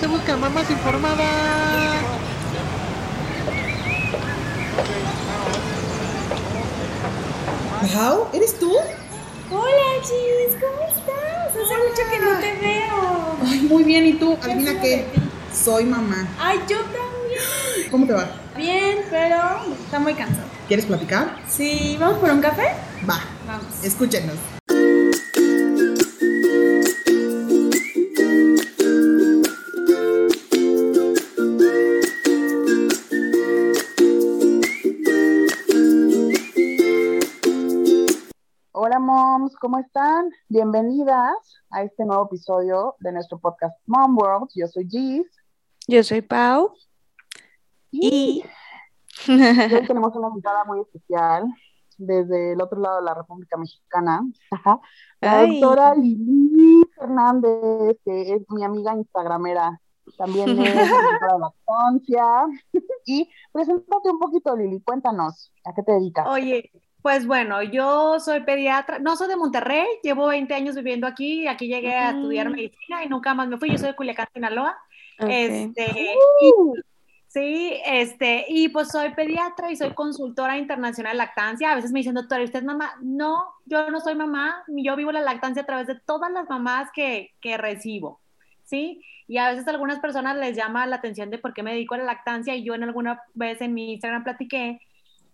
se buscan mamás informadas. Pau, ¿eres tú? Hola, Gis, ¿cómo estás? Hace mucho que no te veo. Ay, muy bien, ¿y tú? Adivina qué. Soy mamá. Ay, yo también. ¿Cómo te va? Bien, pero está muy cansado. ¿Quieres platicar? Sí, ¿vamos por un café? Va. Vamos. Escúchenos. Moms, ¿cómo están? Bienvenidas a este nuevo episodio de nuestro podcast Mom World. Yo soy Gis Yo soy Pau. y hoy tenemos una invitada muy especial desde el otro lado de la República Mexicana, la Ay. doctora Lili Fernández, que es mi amiga instagramera, también es de lactancia. y preséntate un poquito, Lili, cuéntanos, ¿a qué te dedicas? Oye, pues bueno, yo soy pediatra, no soy de Monterrey, llevo 20 años viviendo aquí, aquí llegué a estudiar medicina y nunca más me fui, yo soy de Culiacán, Sinaloa. Ok. Este, Uh, sí, este, y pues soy pediatra y soy consultora internacional de lactancia. A veces me dicen, doctora, ¿y ¿usted es mamá? No, yo no soy mamá, yo vivo la lactancia a través de todas las mamás que, que recibo, ¿sí? Y a veces a algunas personas les llama la atención de por qué me dedico a la lactancia y yo en alguna vez en mi Instagram platiqué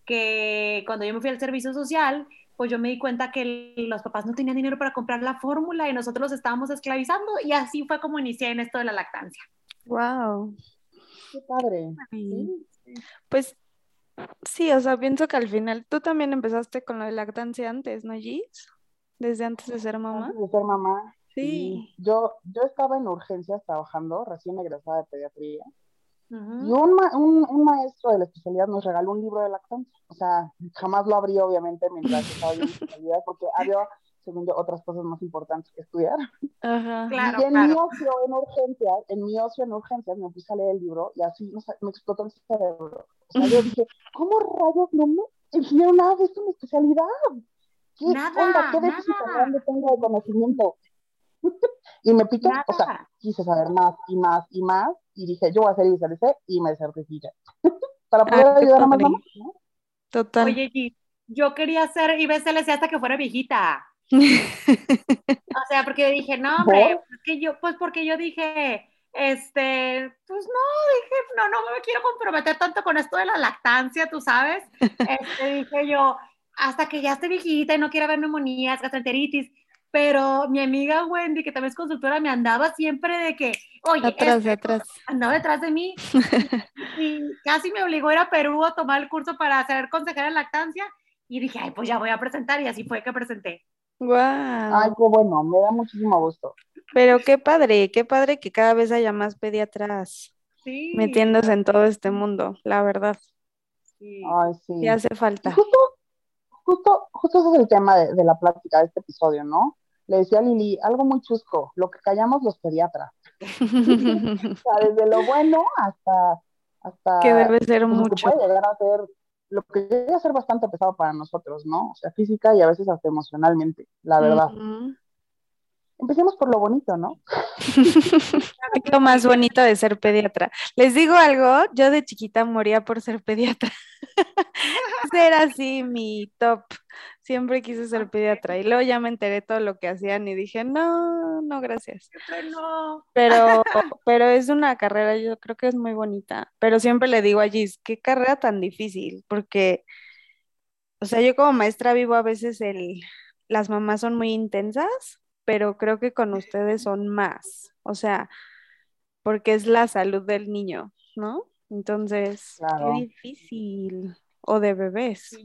que cuando yo me fui al servicio social, pues yo me di cuenta que los papás no tenían dinero para comprar la fórmula y nosotros los estábamos esclavizando y así fue como inicié en esto de la lactancia. Wow. qué padre. Pues sí, o sea, pienso que al final tú también empezaste con lo de lactancia antes, ¿no, Gis? Desde antes de ser mamá. Antes de ser mamá, Sí. Yo, yo estaba en urgencias trabajando, recién egresada de pediatría. Y un, ma- un, un maestro de la especialidad nos regaló un libro de lactancia. O sea, jamás lo abrí, obviamente, mientras estaba en especialidad, porque había, según yo, otras cosas más importantes que estudiar. Ajá. Claro, y en mi ocio en urgencias, en mi ocio en urgencias, me puse a leer el libro y así no sé, me explotó el cerebro. O sea, yo dije, ¿cómo rayos no me enseñaron nada de esto en mi especialidad? ¿Qué Nada, onda? ¿Qué déficit nada. grande tengo de conocimiento? y me piqué, o sea, Nada. quise saber más y más y más y dije, yo voy a hacer ISLC y me certifiqué para poder Ah, ayudar a más mamás, ¿no? Total. Oye, Gis, yo quería ser IBCLC hasta que fuera viejita. O sea, porque yo dije, no, hombre, pues que yo, pues porque yo dije, este, pues no, dije, no, no me quiero comprometer tanto con esto de la lactancia, tú sabes. Este, dije yo, hasta que ya esté viejita y no quiera ver neumonías, gastroenteritis. Pero mi amiga Wendy, que también es consultora, me andaba siempre de que, oye, Atrás, este, atrás. andaba detrás de mí y casi me obligó a ir a Perú a tomar el curso para ser consejera de lactancia. Y dije, ay, pues ya voy a presentar. Y así fue que presenté. Ay, Wow. qué bueno, me da muchísimo gusto. Pero qué padre, qué padre que cada vez haya más pediatras Sí. metiéndose en todo este mundo, la verdad. Sí. Ay, sí. Sí hace Y falta. justo, justo, justo ese es el tema de, de la plática de este episodio, ¿no? Le decía a Lili, algo muy chusco, lo que callamos los pediatras. O sea, desde lo bueno hasta, hasta Que debe ser mucho. puede llegar a ser, lo que a ser bastante pesado para nosotros, ¿no? O sea, física y a veces hasta emocionalmente, la verdad. Ujú. Empecemos por lo bonito, ¿no? Lo más bonito de ser pediatra. Les digo algo, yo de chiquita moría por ser pediatra. Era así mi top. Siempre quise ser pediatra y luego ya me enteré todo lo que hacían y dije, no, no, gracias. No. Pero, pero es una carrera, yo creo que es muy bonita. Pero siempre le digo a Gis, qué carrera tan difícil, porque, o sea, yo como maestra vivo a veces el, las mamás son muy intensas, pero creo que con ustedes son más. O sea, porque es la salud del niño, ¿no? Entonces, Claro. qué difícil. O de bebés.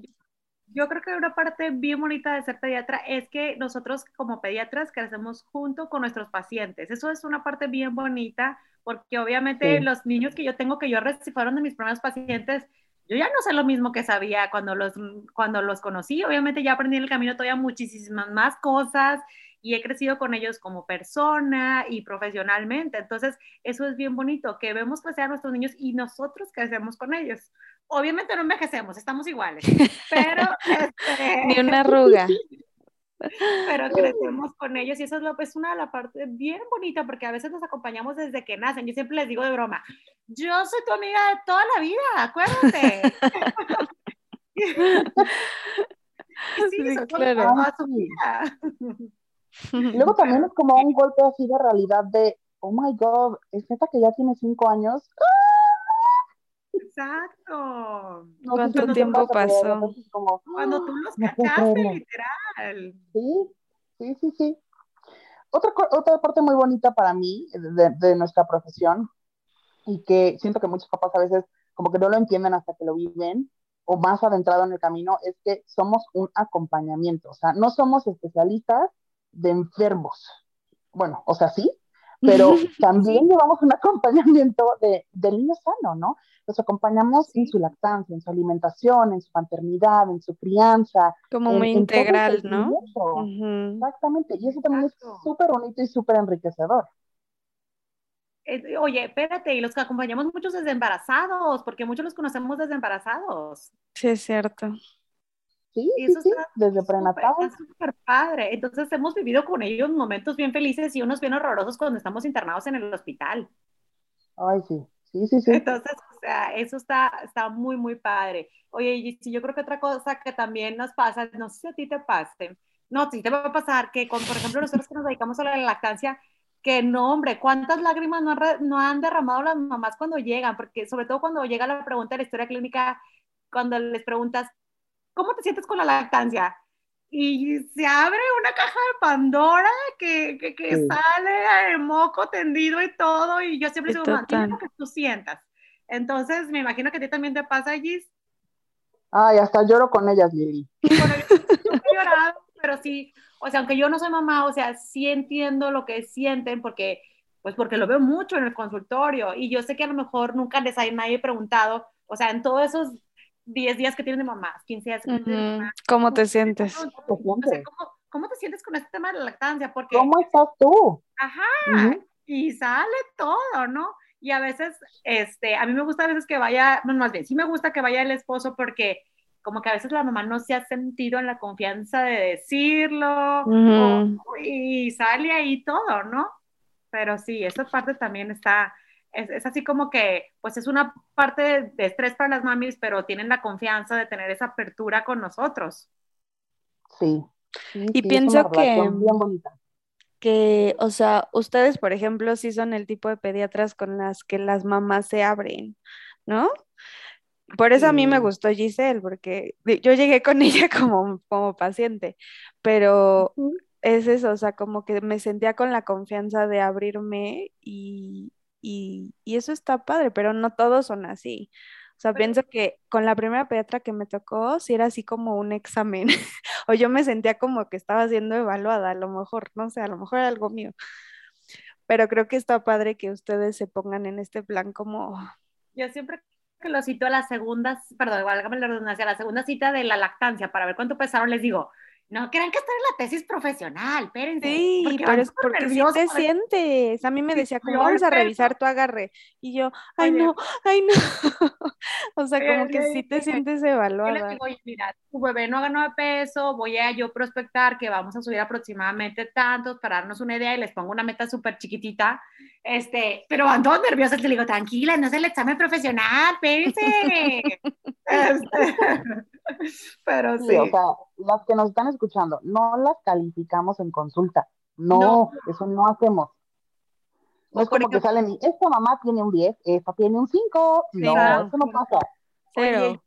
Yo creo que una parte bien bonita de ser pediatra es que nosotros como pediatras crecemos junto con nuestros pacientes. Eso es una parte bien bonita porque obviamente Sí. los niños que yo tengo que yo fueron de mis primeros pacientes, yo ya no sé lo mismo que sabía cuando los, cuando los conocí. Obviamente ya aprendí en el camino todavía muchísimas más cosas y he crecido con ellos como persona y profesionalmente. Entonces, eso es bien bonito, que vemos crecer a nuestros niños y nosotros crecemos con ellos. Obviamente no envejecemos, estamos iguales, pero... este, Ni una arruga. pero crecemos con ellos y eso es, lo, es una de las partes bien bonita porque a veces nos acompañamos desde que nacen. Yo siempre les digo de broma, yo soy tu amiga de toda la vida, acuérdate. sí, Sí, claro. toda tu vida. Luego también es como un golpe así de realidad de, oh my God, es neta que ya tiene cinco años. Exacto. No ¿Cuánto si tiempo pasa, pasó? como, Cuando tú los No cachaste, literal. Sí, sí, sí, sí. Otra, otra parte muy bonita para mí de, de nuestra profesión y que siento que muchos papás a veces como que no lo entienden hasta que lo viven o más adentrado en el camino es que somos un acompañamiento, o sea, no somos especialistas de enfermos. Bueno, o sea, sí, pero también llevamos un acompañamiento de, del niño sano, ¿no? Los acompañamos en su lactancia, en su alimentación, en su maternidad, en su crianza, Como en- muy en integral, ¿no? Exactamente, y eso también Exacto. es súper bonito y súper enriquecedor. Eh, Oye, espérate, y los que acompañamos muchos desde embarazados, porque muchos los conocemos desde embarazados. Sí, es cierto. Sí, Y eso sí, está desde prenatal. está súper padre. Entonces hemos vivido con ellos momentos bien felices y unos bien horrorosos cuando estamos internados en el hospital. Ay, sí, sí, sí, sí. Entonces, o sea, eso está, está muy, muy padre. Oye, y yo creo que otra cosa que también nos pasa, no sé si a ti te pase, no, sí te va a pasar que con, por ejemplo, nosotros que nos dedicamos a la lactancia, que no, hombre, ¿cuántas lágrimas no han, no han derramado las mamás cuando llegan? Porque sobre todo cuando llega la pregunta de la historia clínica, cuando les preguntas, ¿cómo te sientes con la lactancia? Y se abre una caja de Pandora que, que, que Sí. sale el moco tendido y todo, y yo siempre digo, "Mamá, dime total. lo que tú sientas. Entonces, me imagino que a ti también te pasa, Gis. Ay, hasta lloro con ellas, Lili. Bueno, yo he llorado, pero sí, o sea, aunque yo no soy mamá, o sea, sí entiendo lo que sienten porque, pues porque lo veo mucho en el consultorio y yo sé que a lo mejor nunca les hay nadie preguntado, o sea, en todos esos 10 días que tienen de mamás, 15 días que tienen de Ujú. mamá, ¿Cómo te sientes? ¿Te o sea? ¿cómo, ¿cómo te sientes con este tema de la lactancia? Porque, ¿Cómo estás tú? ajá, Ujú. y sale todo, ¿no? Y a veces, este, a mí me gusta a veces que vaya, no, más bien, sí me gusta que vaya el esposo porque como que a veces la mamá no se ha sentido en la confianza de decirlo Ujú. o- y sale ahí todo, ¿no? Pero sí, esa parte también está, es, es así como que, pues es una parte de, de estrés para las mamis, pero tienen la confianza de tener esa apertura con nosotros. Sí. sí, Y sí, pienso que-. Que, o sea, ustedes, por ejemplo, sí son el tipo de pediatras con las que las mamás se abren, ¿no? Por eso a mí me gustó Giselle, porque yo llegué con ella como, como paciente, pero es eso, o sea, como que me sentía con la confianza de abrirme y, y, y eso está padre, pero no todos son así. O sea, pienso que con la primera pediatra que me tocó, sí era así como un examen, o yo me sentía como que estaba siendo evaluada, a lo mejor, no sé, a lo mejor era algo mío, pero creo que está padre que ustedes se pongan en este plan como, Yo siempre que lo cito a la segunda, perdón, válgame la redundancia, a la segunda cita de la lactancia para ver cuánto pesaron, les digo, no crean que estoy en la tesis profesional, espérense. sí, porque pero es porque sí nerviosos te sientes. A mí me Sí, decía, como yo vamos a revisar tu agarre. Y yo, ay no, ay no. O sea, como que sí te sientes Yo les evaluada. digo, mira, tu bebé no ganó de peso, voy a yo prospectar que vamos a subir aproximadamente tantos para darnos una idea y les pongo una meta súper chiquitita, este, pero van todos nerviosos, les digo, tranquila, no es el examen profesional, espérense. Este, pero Sí, sí, o sea, las que nos están escuchando, no las calificamos en consulta. No, No. eso no hacemos. No O es como que salen y esta mamá tiene un 10, esta tiene un 5. No, claro. eso no pasa. Oye,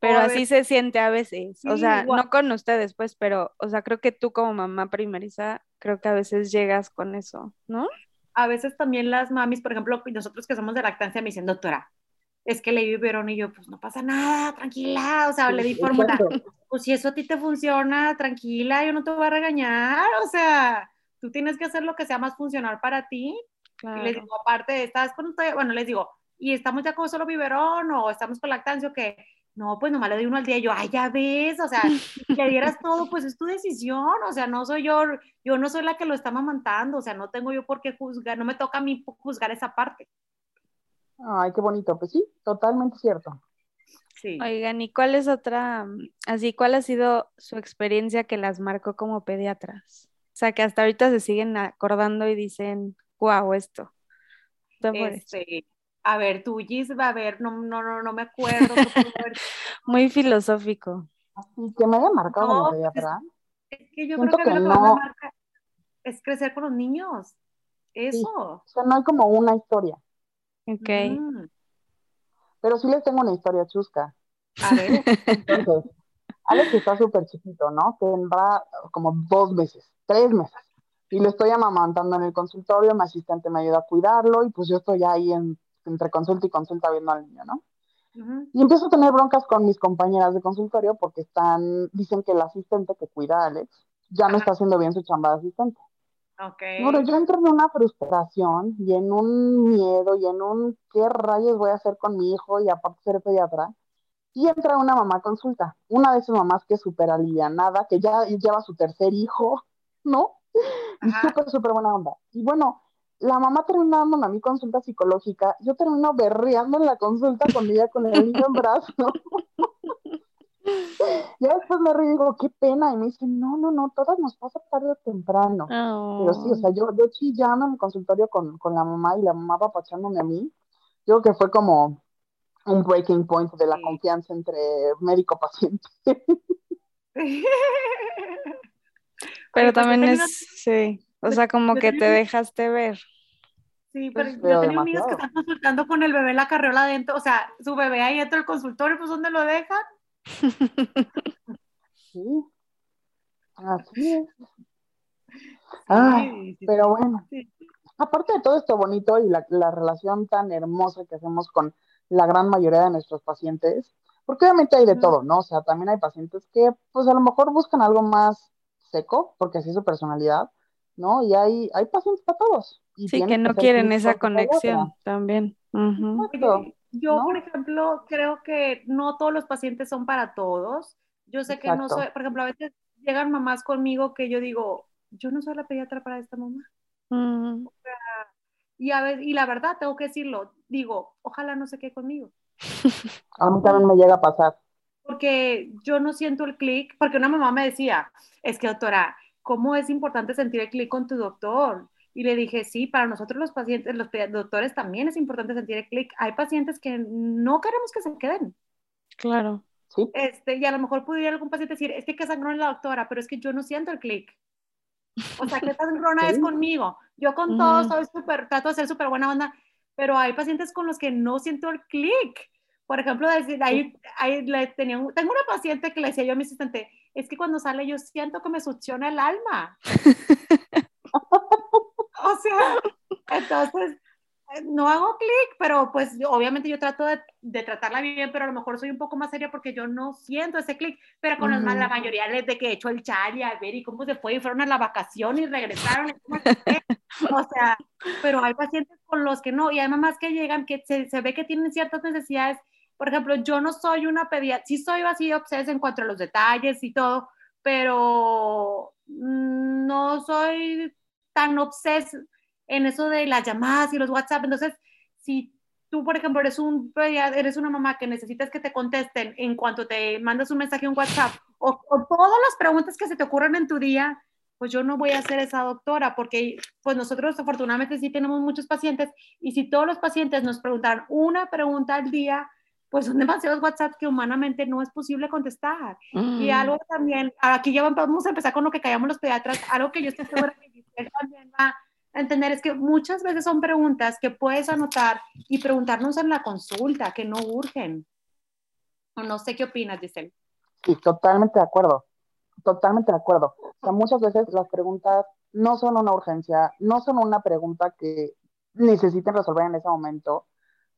Pero a así ver. se siente a veces. O Sí, sea, igual. no con ustedes, pues, pero, o sea, creo que tú como mamá primeriza, creo que a veces llegas con eso, ¿no? A veces también las mamis, por ejemplo, nosotros que somos de lactancia, me dicen, doctora, es que le di biberón y yo, pues no pasa nada, tranquila, o sea, le di fórmula. Pues si eso a ti te funciona, tranquila, yo no te voy a regañar, o sea, tú tienes que hacer lo que sea más funcional para ti. Y les Claro. digo, aparte, estás con bueno, les digo, ¿y estamos ya con solo biberón o estamos con lactancia o qué? No, pues nomás le doy uno al día. Y yo, ay, ya ves, o sea, si le dieras todo, pues es tu decisión, o sea, no soy yo, yo no soy la que lo está mamantando, o sea, no tengo yo por qué juzgar, no me toca a mí juzgar esa parte. Ay, qué bonito. Pues sí, totalmente cierto. Sí. Oigan, ¿y cuál es otra, mm, así, cuál ha sido su experiencia que las marcó como pediatras? O sea, que hasta ahorita se siguen acordando y dicen, wow, esto. Este, a ver, tú, Gis, va a ver, no, no, no, no me acuerdo. Muy filosófico. Así que me haya marcado No, como pues, pediatra. Es que yo Siento creo que, a que no. me marca es crecer con los niños. Eso. O sea, no hay como una historia. Ok. Mm. Pero sí les tengo una historia chusca. A ver, Entonces, Alex está súper chiquito, ¿no? Tendrá como dos meses, tres meses. Y lo estoy amamantando en el consultorio, mi asistente me ayuda a cuidarlo y pues yo estoy ahí en- entre consulta y consulta viendo al niño, ¿no? Y empiezo a tener broncas con mis compañeras de consultorio porque están, dicen que el asistente que cuida a Alex ya no está haciendo bien su chamba de asistente. ok. Bueno, yo entro en una frustración y en un miedo y en un qué rayos voy a hacer con mi hijo y aparte ser pediatra. Y entra una mamá a consulta, una de esas mamás que es súper alivianada, que ya lleva su tercer hijo, ¿no? Y Ajá. súper, súper buena onda. Y bueno, la mamá termina dándome a mí consulta psicológica, yo termino berreando en la consulta con ella con el niño en brazos. Ya después me río y digo, qué pena. Y me dice, no, no, no, todas nos pasa tarde o temprano. Pero sí, o sea, yo, yo chillando en el consultorio con, con la mamá y la mamá papachándome a mí, yo creo que fue como un breaking point de la Sí. confianza entre médico-paciente. Pero pues, también es, sí, o sea, como yo que te dejaste ver. Sí, pero Pues, yo pero tengo amigas que están consultando con el bebé en la carriola adentro, o sea, su bebé ahí dentro del consultorio, pues ¿dónde lo dejan? Sí, así es. Ah, Sí, sí, pero bueno, sí. aparte de todo esto bonito y la, la relación tan hermosa que hacemos con la gran mayoría de nuestros pacientes, porque obviamente hay de todo, ¿no? O sea, también hay pacientes que pues a lo mejor buscan algo más seco, porque así es su personalidad, ¿no? Y hay, hay pacientes para todos. Y Sí, que no ser quieren esa conexión también. Yo, ¿no? por ejemplo, creo que no todos los pacientes son para todos. Yo sé que no soy, por ejemplo, a veces llegan mamás conmigo que yo digo, yo no soy la pediatra para esta mamá. Mm, Y, a veces, y la verdad, tengo que decirlo, digo, ojalá no se quede conmigo. A mí también me llega a pasar. Porque yo no siento el clic, porque una mamá me decía, es que doctora, ¿cómo es importante sentir el clic con tu doctor? Y le dije, sí, para nosotros los pacientes, los doctores también es importante sentir el clic. Hay pacientes que no queremos que se queden. claro. ¿sí? Este, y a lo mejor pudiera algún paciente decir, es que qué sangrón es la doctora, pero es que yo no siento el clic. O sea, qué sangrona es Sí. conmigo. Yo con Ujú. todos soy súper, trato de ser súper buena onda, pero hay pacientes con los que no siento el clic. Por ejemplo, decir, ahí, ahí le tenía un- tengo una paciente que le decía yo a mi asistente, es que cuando sale yo siento que me succiona el alma. o sea, entonces eh, no hago clic, pero pues obviamente yo trato de, de tratarla bien, pero a lo mejor soy un poco más seria porque yo no siento ese clic, pero con los más, la Ujú. mayoría les de que he hecho el chal y a ver y cómo se fue y fueron a la vacación y regresaron. y o sea, pero hay pacientes con los que no, y hay mamás que llegan que se, se ve que tienen ciertas necesidades. Por ejemplo, yo no soy una pediatra, sí soy así obses en cuanto a los detalles y todo, pero no soy tan obses en eso de las llamadas y los WhatsApp. Entonces, si tú, por ejemplo, eres un eres una mamá que necesitas que te contesten en cuanto te mandas un mensaje en WhatsApp o, o todas las preguntas que se te ocurran en tu día, pues yo no voy a ser esa doctora porque pues nosotros afortunadamente sí tenemos muchos pacientes y si todos los pacientes nos preguntaran una pregunta al día, pues son demasiados WhatsApp que humanamente no es posible contestar. Y Mm, algo también, aquí ya vamos a empezar con lo que callamos los pediatras, algo que yo estoy segura que Giselle también va a entender es que muchas veces son preguntas que puedes anotar y preguntarnos en la consulta, que no urgen. O no sé qué opinas, Giselle. Sí, totalmente de acuerdo. Totalmente de acuerdo. O sea, muchas veces las preguntas no son una urgencia, no son una pregunta que necesiten resolver en ese momento,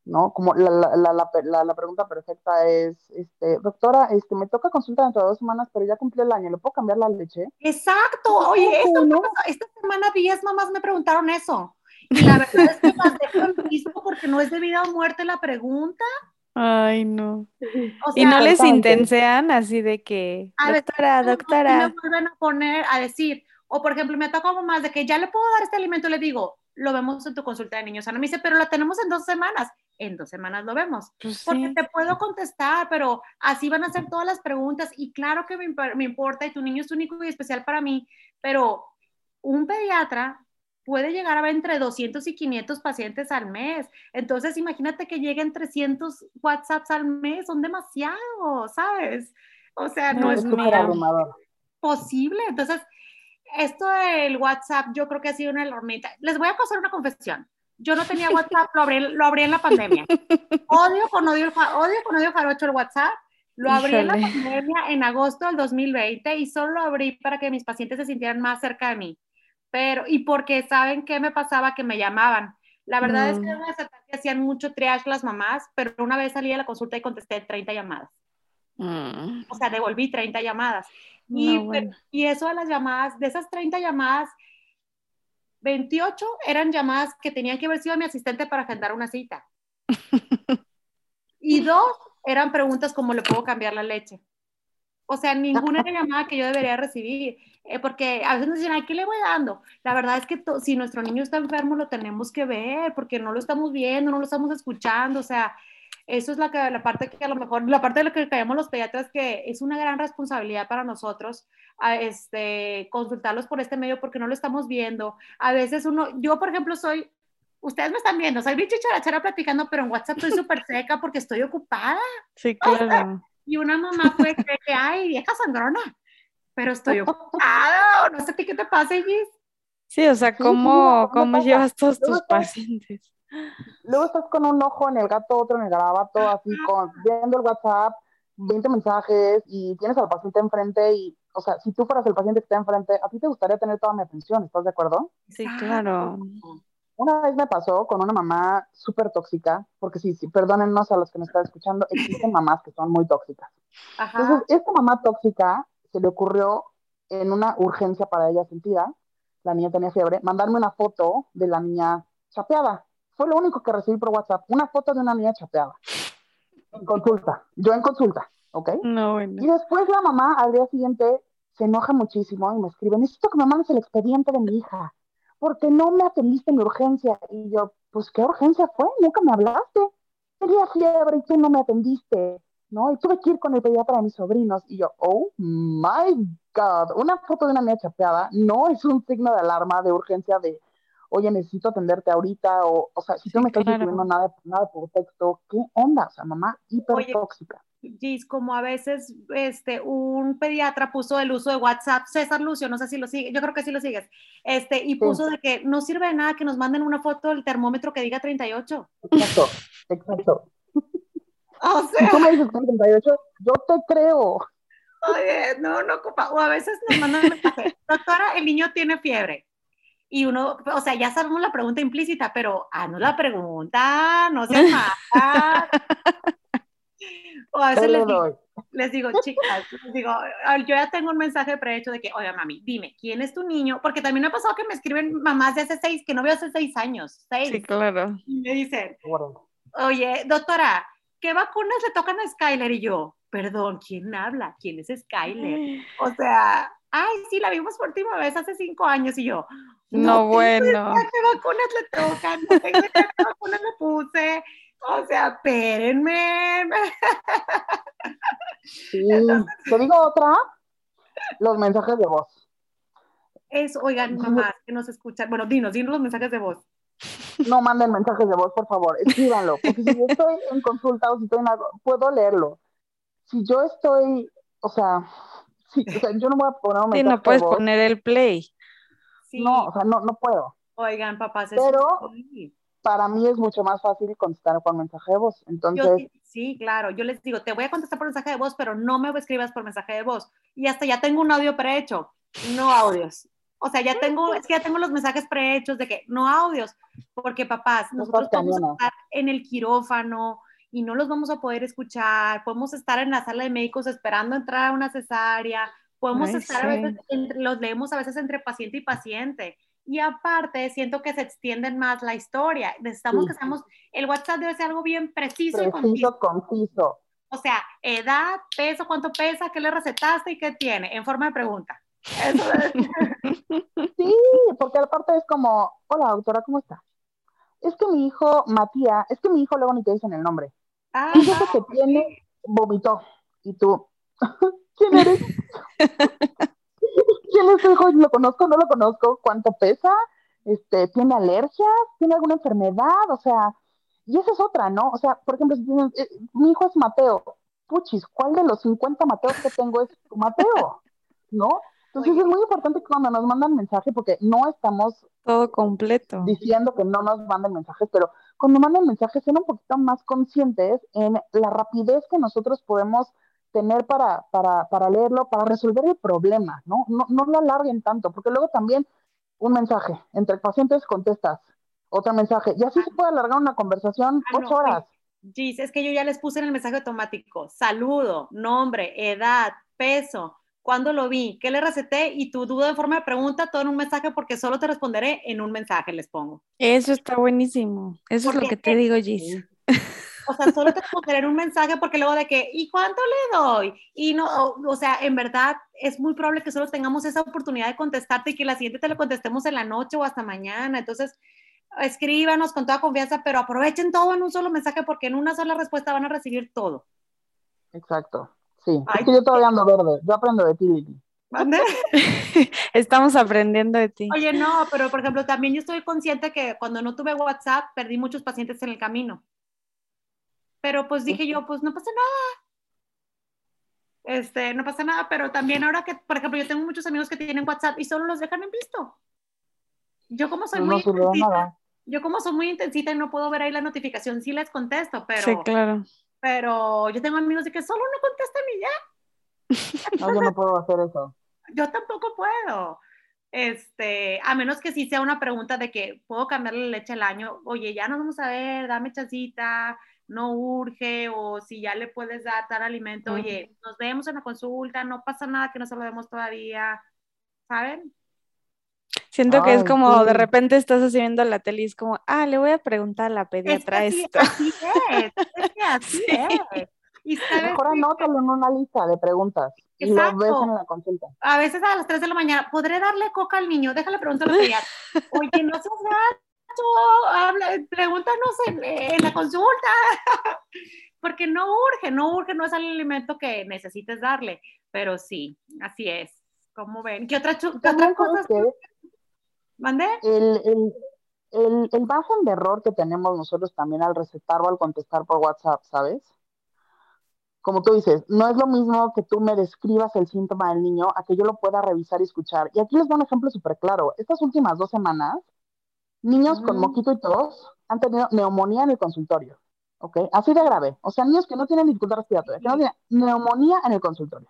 ¿no? Como la, la, la, la, pregunta perfecta es, este, doctora, este, me toca consulta dentro de dos semanas, pero ya cumplí el año, ¿le puedo cambiar la leche? Exacto, oye, esto ¿no? esta semana 10 mamás me preguntaron eso. Y la verdad es que las dejo en visto porque no es de vida o muerte la pregunta. Ay, no. O Y no les intensean así de que, A doctora, y me doctora. vuelven a poner a decir, o por ejemplo, me ha tocado más de que ya le puedo dar este alimento, le digo, lo vemos en tu consulta de niños. Ana me dice, pero la tenemos en dos semanas. En dos semanas lo vemos. Pues Porque sí. te puedo contestar, pero así van a ser todas las preguntas y claro que me, me importa y tu niño es único y especial para mí, pero un pediatra puede llegar a ver entre 200 y 500 pacientes al mes. Entonces, imagínate que lleguen 300 WhatsApps al mes, son demasiados, ¿sabes? O sea, no Dios es posible. Entonces, esto del WhatsApp yo creo que ha sido una herramienta. Les voy a pasar una confesión. Yo no tenía WhatsApp, lo abrí, lo abrí en la pandemia. Odio con odio, odio con odio jarocho el WhatsApp. Lo abrí en la Híjole. pandemia en agosto del 2020 y solo lo abrí para que mis pacientes se sintieran más cerca de mí. Pero, y porque saben qué me pasaba, que me llamaban. La verdad es que debo aceptar que hacían mucho triage las mamás, pero una vez salí a la consulta y contesté 30 llamadas. Mm, O sea, devolví 30 llamadas. no, Y, bueno. y eso de las llamadas, de esas 30 llamadas, 28 eran llamadas que tenían que haber sido mi asistente para agendar una cita. Y dos eran preguntas como le puedo cambiar la leche. O sea, ninguna era llamada que yo debería recibir, eh, porque a veces nos dicen, ¿a qué le voy dando? La verdad es que si nuestro niño está enfermo, lo tenemos que ver, porque no lo estamos viendo, no lo estamos escuchando, o sea, eso es la, que, la parte que a lo mejor, la parte de lo que caemos los pediatras, que es una gran responsabilidad para nosotros, a, este, consultarlos por este medio, porque no lo estamos viendo. A veces uno, yo por ejemplo soy, ustedes me están viendo, soy bien chicharachera platicando, pero en WhatsApp estoy súper seca porque estoy ocupada. Sí, claro. Y una mamá puede creer que, ay, vieja sangrona, pero estoy ocupada, no sé qué te pasa, Gis. Sí, o sea, ¿cómo, cómo llevas todos tus pacientes? Luego estás con un ojo en el gato, otro en el garabato, así, con, viendo el WhatsApp, 20 mensajes y tienes al paciente enfrente y, o sea, si tú fueras el paciente que está enfrente, a ti te gustaría tener toda mi atención, ¿estás de acuerdo? Sí, claro. Una vez me pasó con una mamá súper tóxica, porque sí, sí, perdónennos a los que me están escuchando, existen mamás que son muy tóxicas. Ajá. Entonces, esta mamá tóxica se le ocurrió en una urgencia para ella sentida, la niña tenía fiebre, mandarme una foto de la niña chapeada. Fue lo único que recibí por WhatsApp, una foto de una niña chapeada. En consulta, yo en consulta, ¿ok? No, bueno. Y después la mamá al día siguiente se enoja muchísimo y me escribe, necesito que me mandes el expediente de mi hija, porque no me atendiste en mi urgencia. Y yo, pues, ¿qué urgencia fue? Nunca me hablaste. Tenía fiebre y tú no me atendiste, ¿no? Y tuve que ir con el pediatra de mis sobrinos. Y yo, oh my God, una foto de una niña chapeada no es un signo de alarma, de urgencia, de, oye, necesito atenderte ahorita, o, o sea, si tú Sí, me estás claro. escribiendo nada, nada por texto, ¿qué onda? O sea, mamá hiper Oye, tóxica. Gis, como a veces este, un pediatra puso el uso de WhatsApp, César Lucio, no sé si lo sigue, yo creo que sí lo sigues, este, y puso de que no sirve de nada que nos manden una foto del termómetro que diga 38. Exacto, exacto. O Si sea, tú me dices que es 38, yo te creo. oye, no, no ocupa, o a veces nos mandan doctora, el niño tiene fiebre. Y uno, o sea, ya sabemos la pregunta implícita, pero haznos la pregunta, no seas mala. O a veces les digo, doy. les digo, chicas, les digo, "Ah, yo ya tengo un mensaje prehecho de que, oiga, mami, dime, ¿quién es tu niño? Porque también me ha pasado que me escriben mamás de hace seis, que no veo hace seis años, seis, Sí, claro. y me dicen, oye, doctora, ¿qué vacunas le tocan a Skyler? Y yo, perdón, ¿quién habla? ¿Quién es Skyler? O sea, ay, sí, la vimos por última vez hace cinco años, y yo, No, tengo bueno. ¿Qué vacunas le tocan? No tengo idea qué vacunas le puse. O sea, espérenme. sí. Te digo otra, los mensajes de voz. Eso, oigan, mamás que nos escuchan. Bueno, dinos, dinos los mensajes de voz. No manden mensajes de voz, por favor, escríbanlo. Porque si yo estoy en consulta o si estoy en algo, puedo leerlo. Si yo estoy, o sea, sí, o sea yo no voy a poner un Sí, mensaje no puedes de voz. poner el play. Sí, No, o sea, no, no puedo. oigan, papás, eso Pero- sí. Para mí es mucho más fácil contestar con mensaje de voz. Yo Entonces, sí, sí, claro, yo les digo, te voy a contestar por mensaje de voz, pero no me escribas por mensaje de voz. Y hasta ya tengo un audio prehecho, no audios. O sea, ya tengo, es que ya tengo los mensajes prehechos de que no audios, porque papás, nosotros vamos a estar en el quirófano y no los vamos a poder escuchar, podemos estar en la sala de médicos esperando entrar a una cesárea, podemos Ay, estar a sí. veces, entre- los leemos a veces entre paciente y paciente. Y aparte, siento que se extienden más la historia. Necesitamos Sí. que seamos, el WhatsApp debe ser algo bien preciso y conciso. preciso, conciso. O sea, edad, peso, cuánto pesa, qué le recetaste y qué tiene, en forma de pregunta. Eso es. Sí, porque aparte es como, hola doctora, ¿cómo está? es que mi hijo, Matías, es que mi hijo luego ni te dicen el nombre. Ah, Fíjate que tiene, vomitó. Y tú, ¿quién eres? ¿Quién es tu hijo? ¿Lo conozco? ¿No lo conozco? ¿Cuánto pesa? Este, ¿Tiene alergias? ¿Tiene alguna enfermedad? O sea, y esa es otra, ¿no? O sea, por ejemplo, si tienes, eh, mi hijo es Mateo. Puchis, ¿cuál de los 50 Mateos que tengo es tu Mateo? ¿No? Entonces es muy importante que cuando nos mandan mensaje, porque no estamos Todo completo. diciendo que no nos manden mensajes, pero cuando mandan mensajes, sean un poquito más conscientes en la rapidez que nosotros podemos tener para, para, para leerlo, para resolver el problema, ¿no? ¿no? No lo alarguen tanto, porque luego también un mensaje, entre pacientes contestas, otro mensaje, y así se puede alargar una conversación Ah, no, ocho horas. Gis, es que yo ya les puse en el mensaje automático, saludo, nombre, edad, peso, cuándo lo vi, qué le receté y tu duda en forma de pregunta, todo en un mensaje porque solo te responderé en un mensaje, les pongo. Eso está buenísimo. Eso es lo que te digo, Gis. O sea, solo te en un mensaje porque luego de que, ¿y cuánto le doy? Y no, o, o sea, en verdad es muy probable que solo tengamos esa oportunidad de contestarte y que la siguiente te lo contestemos en la noche o hasta mañana. Entonces, escríbanos con toda confianza, pero aprovechen todo en un solo mensaje porque en una sola respuesta van a recibir todo. Exacto, sí. Ay, es que yo todavía ando verde, yo aprendo de ti, Lili. ¿Mande? Estamos aprendiendo de ti. Oye, no, pero por ejemplo, también yo estoy consciente que cuando no tuve WhatsApp perdí muchos pacientes en el camino. Pero pues dije yo, pues no pasa nada. Este, no pasa nada, pero también ahora que, por ejemplo, yo tengo muchos amigos que tienen WhatsApp y solo los dejan en visto. Yo como soy No muy intensita, yo como soy muy intensita y no puedo ver ahí la notificación, sí les contesto, pero, Sí, claro. pero yo tengo amigos de que solo no contestan y ya. No, yo no puedo hacer eso. yo tampoco puedo. Este, a menos que sí sea una pregunta de que puedo cambiarle la leche al año, oye, ya nos vamos a ver, dame chancita, no urge, o si ya le puedes dar tal alimento, Ujú. oye, nos vemos en la consulta, no pasa nada que no saludemos todavía, ¿saben? Siento que es como de sí. repente estás así viendo la tele y es como, ah, le voy a preguntar a la Es que pediatra esto. así es, es que así es. Y sabes, Mejor anótalo en una lista de preguntas y lo Exacto. ves en la consulta. a veces a las 3 de la mañana, ¿podré darle coca al niño? Déjale preguntar a la pediatra. Oye, no seas gacho, habla, pregúntanos en, en la consulta. Porque no urge, no urge, no es el alimento que necesites darle. Pero sí, así es. ¿Cómo ven? ¿Qué otra, qué También, otra cosa? ¿sabes qué? ¿Mandé? el, el, el, el margen de error que tenemos nosotros también al recetar o al contestar por WhatsApp, ¿sabes? Como tú dices, no es lo mismo que tú me describas el síntoma del niño a que yo lo pueda revisar y escuchar. Y aquí les doy un ejemplo súper claro. Estas últimas dos semanas, niños con moquito y tos han tenido neumonía en el consultorio. ¿Ok? Así de grave. O sea, niños que no tienen dificultad respiratoria, que no tienen neumonía en el consultorio.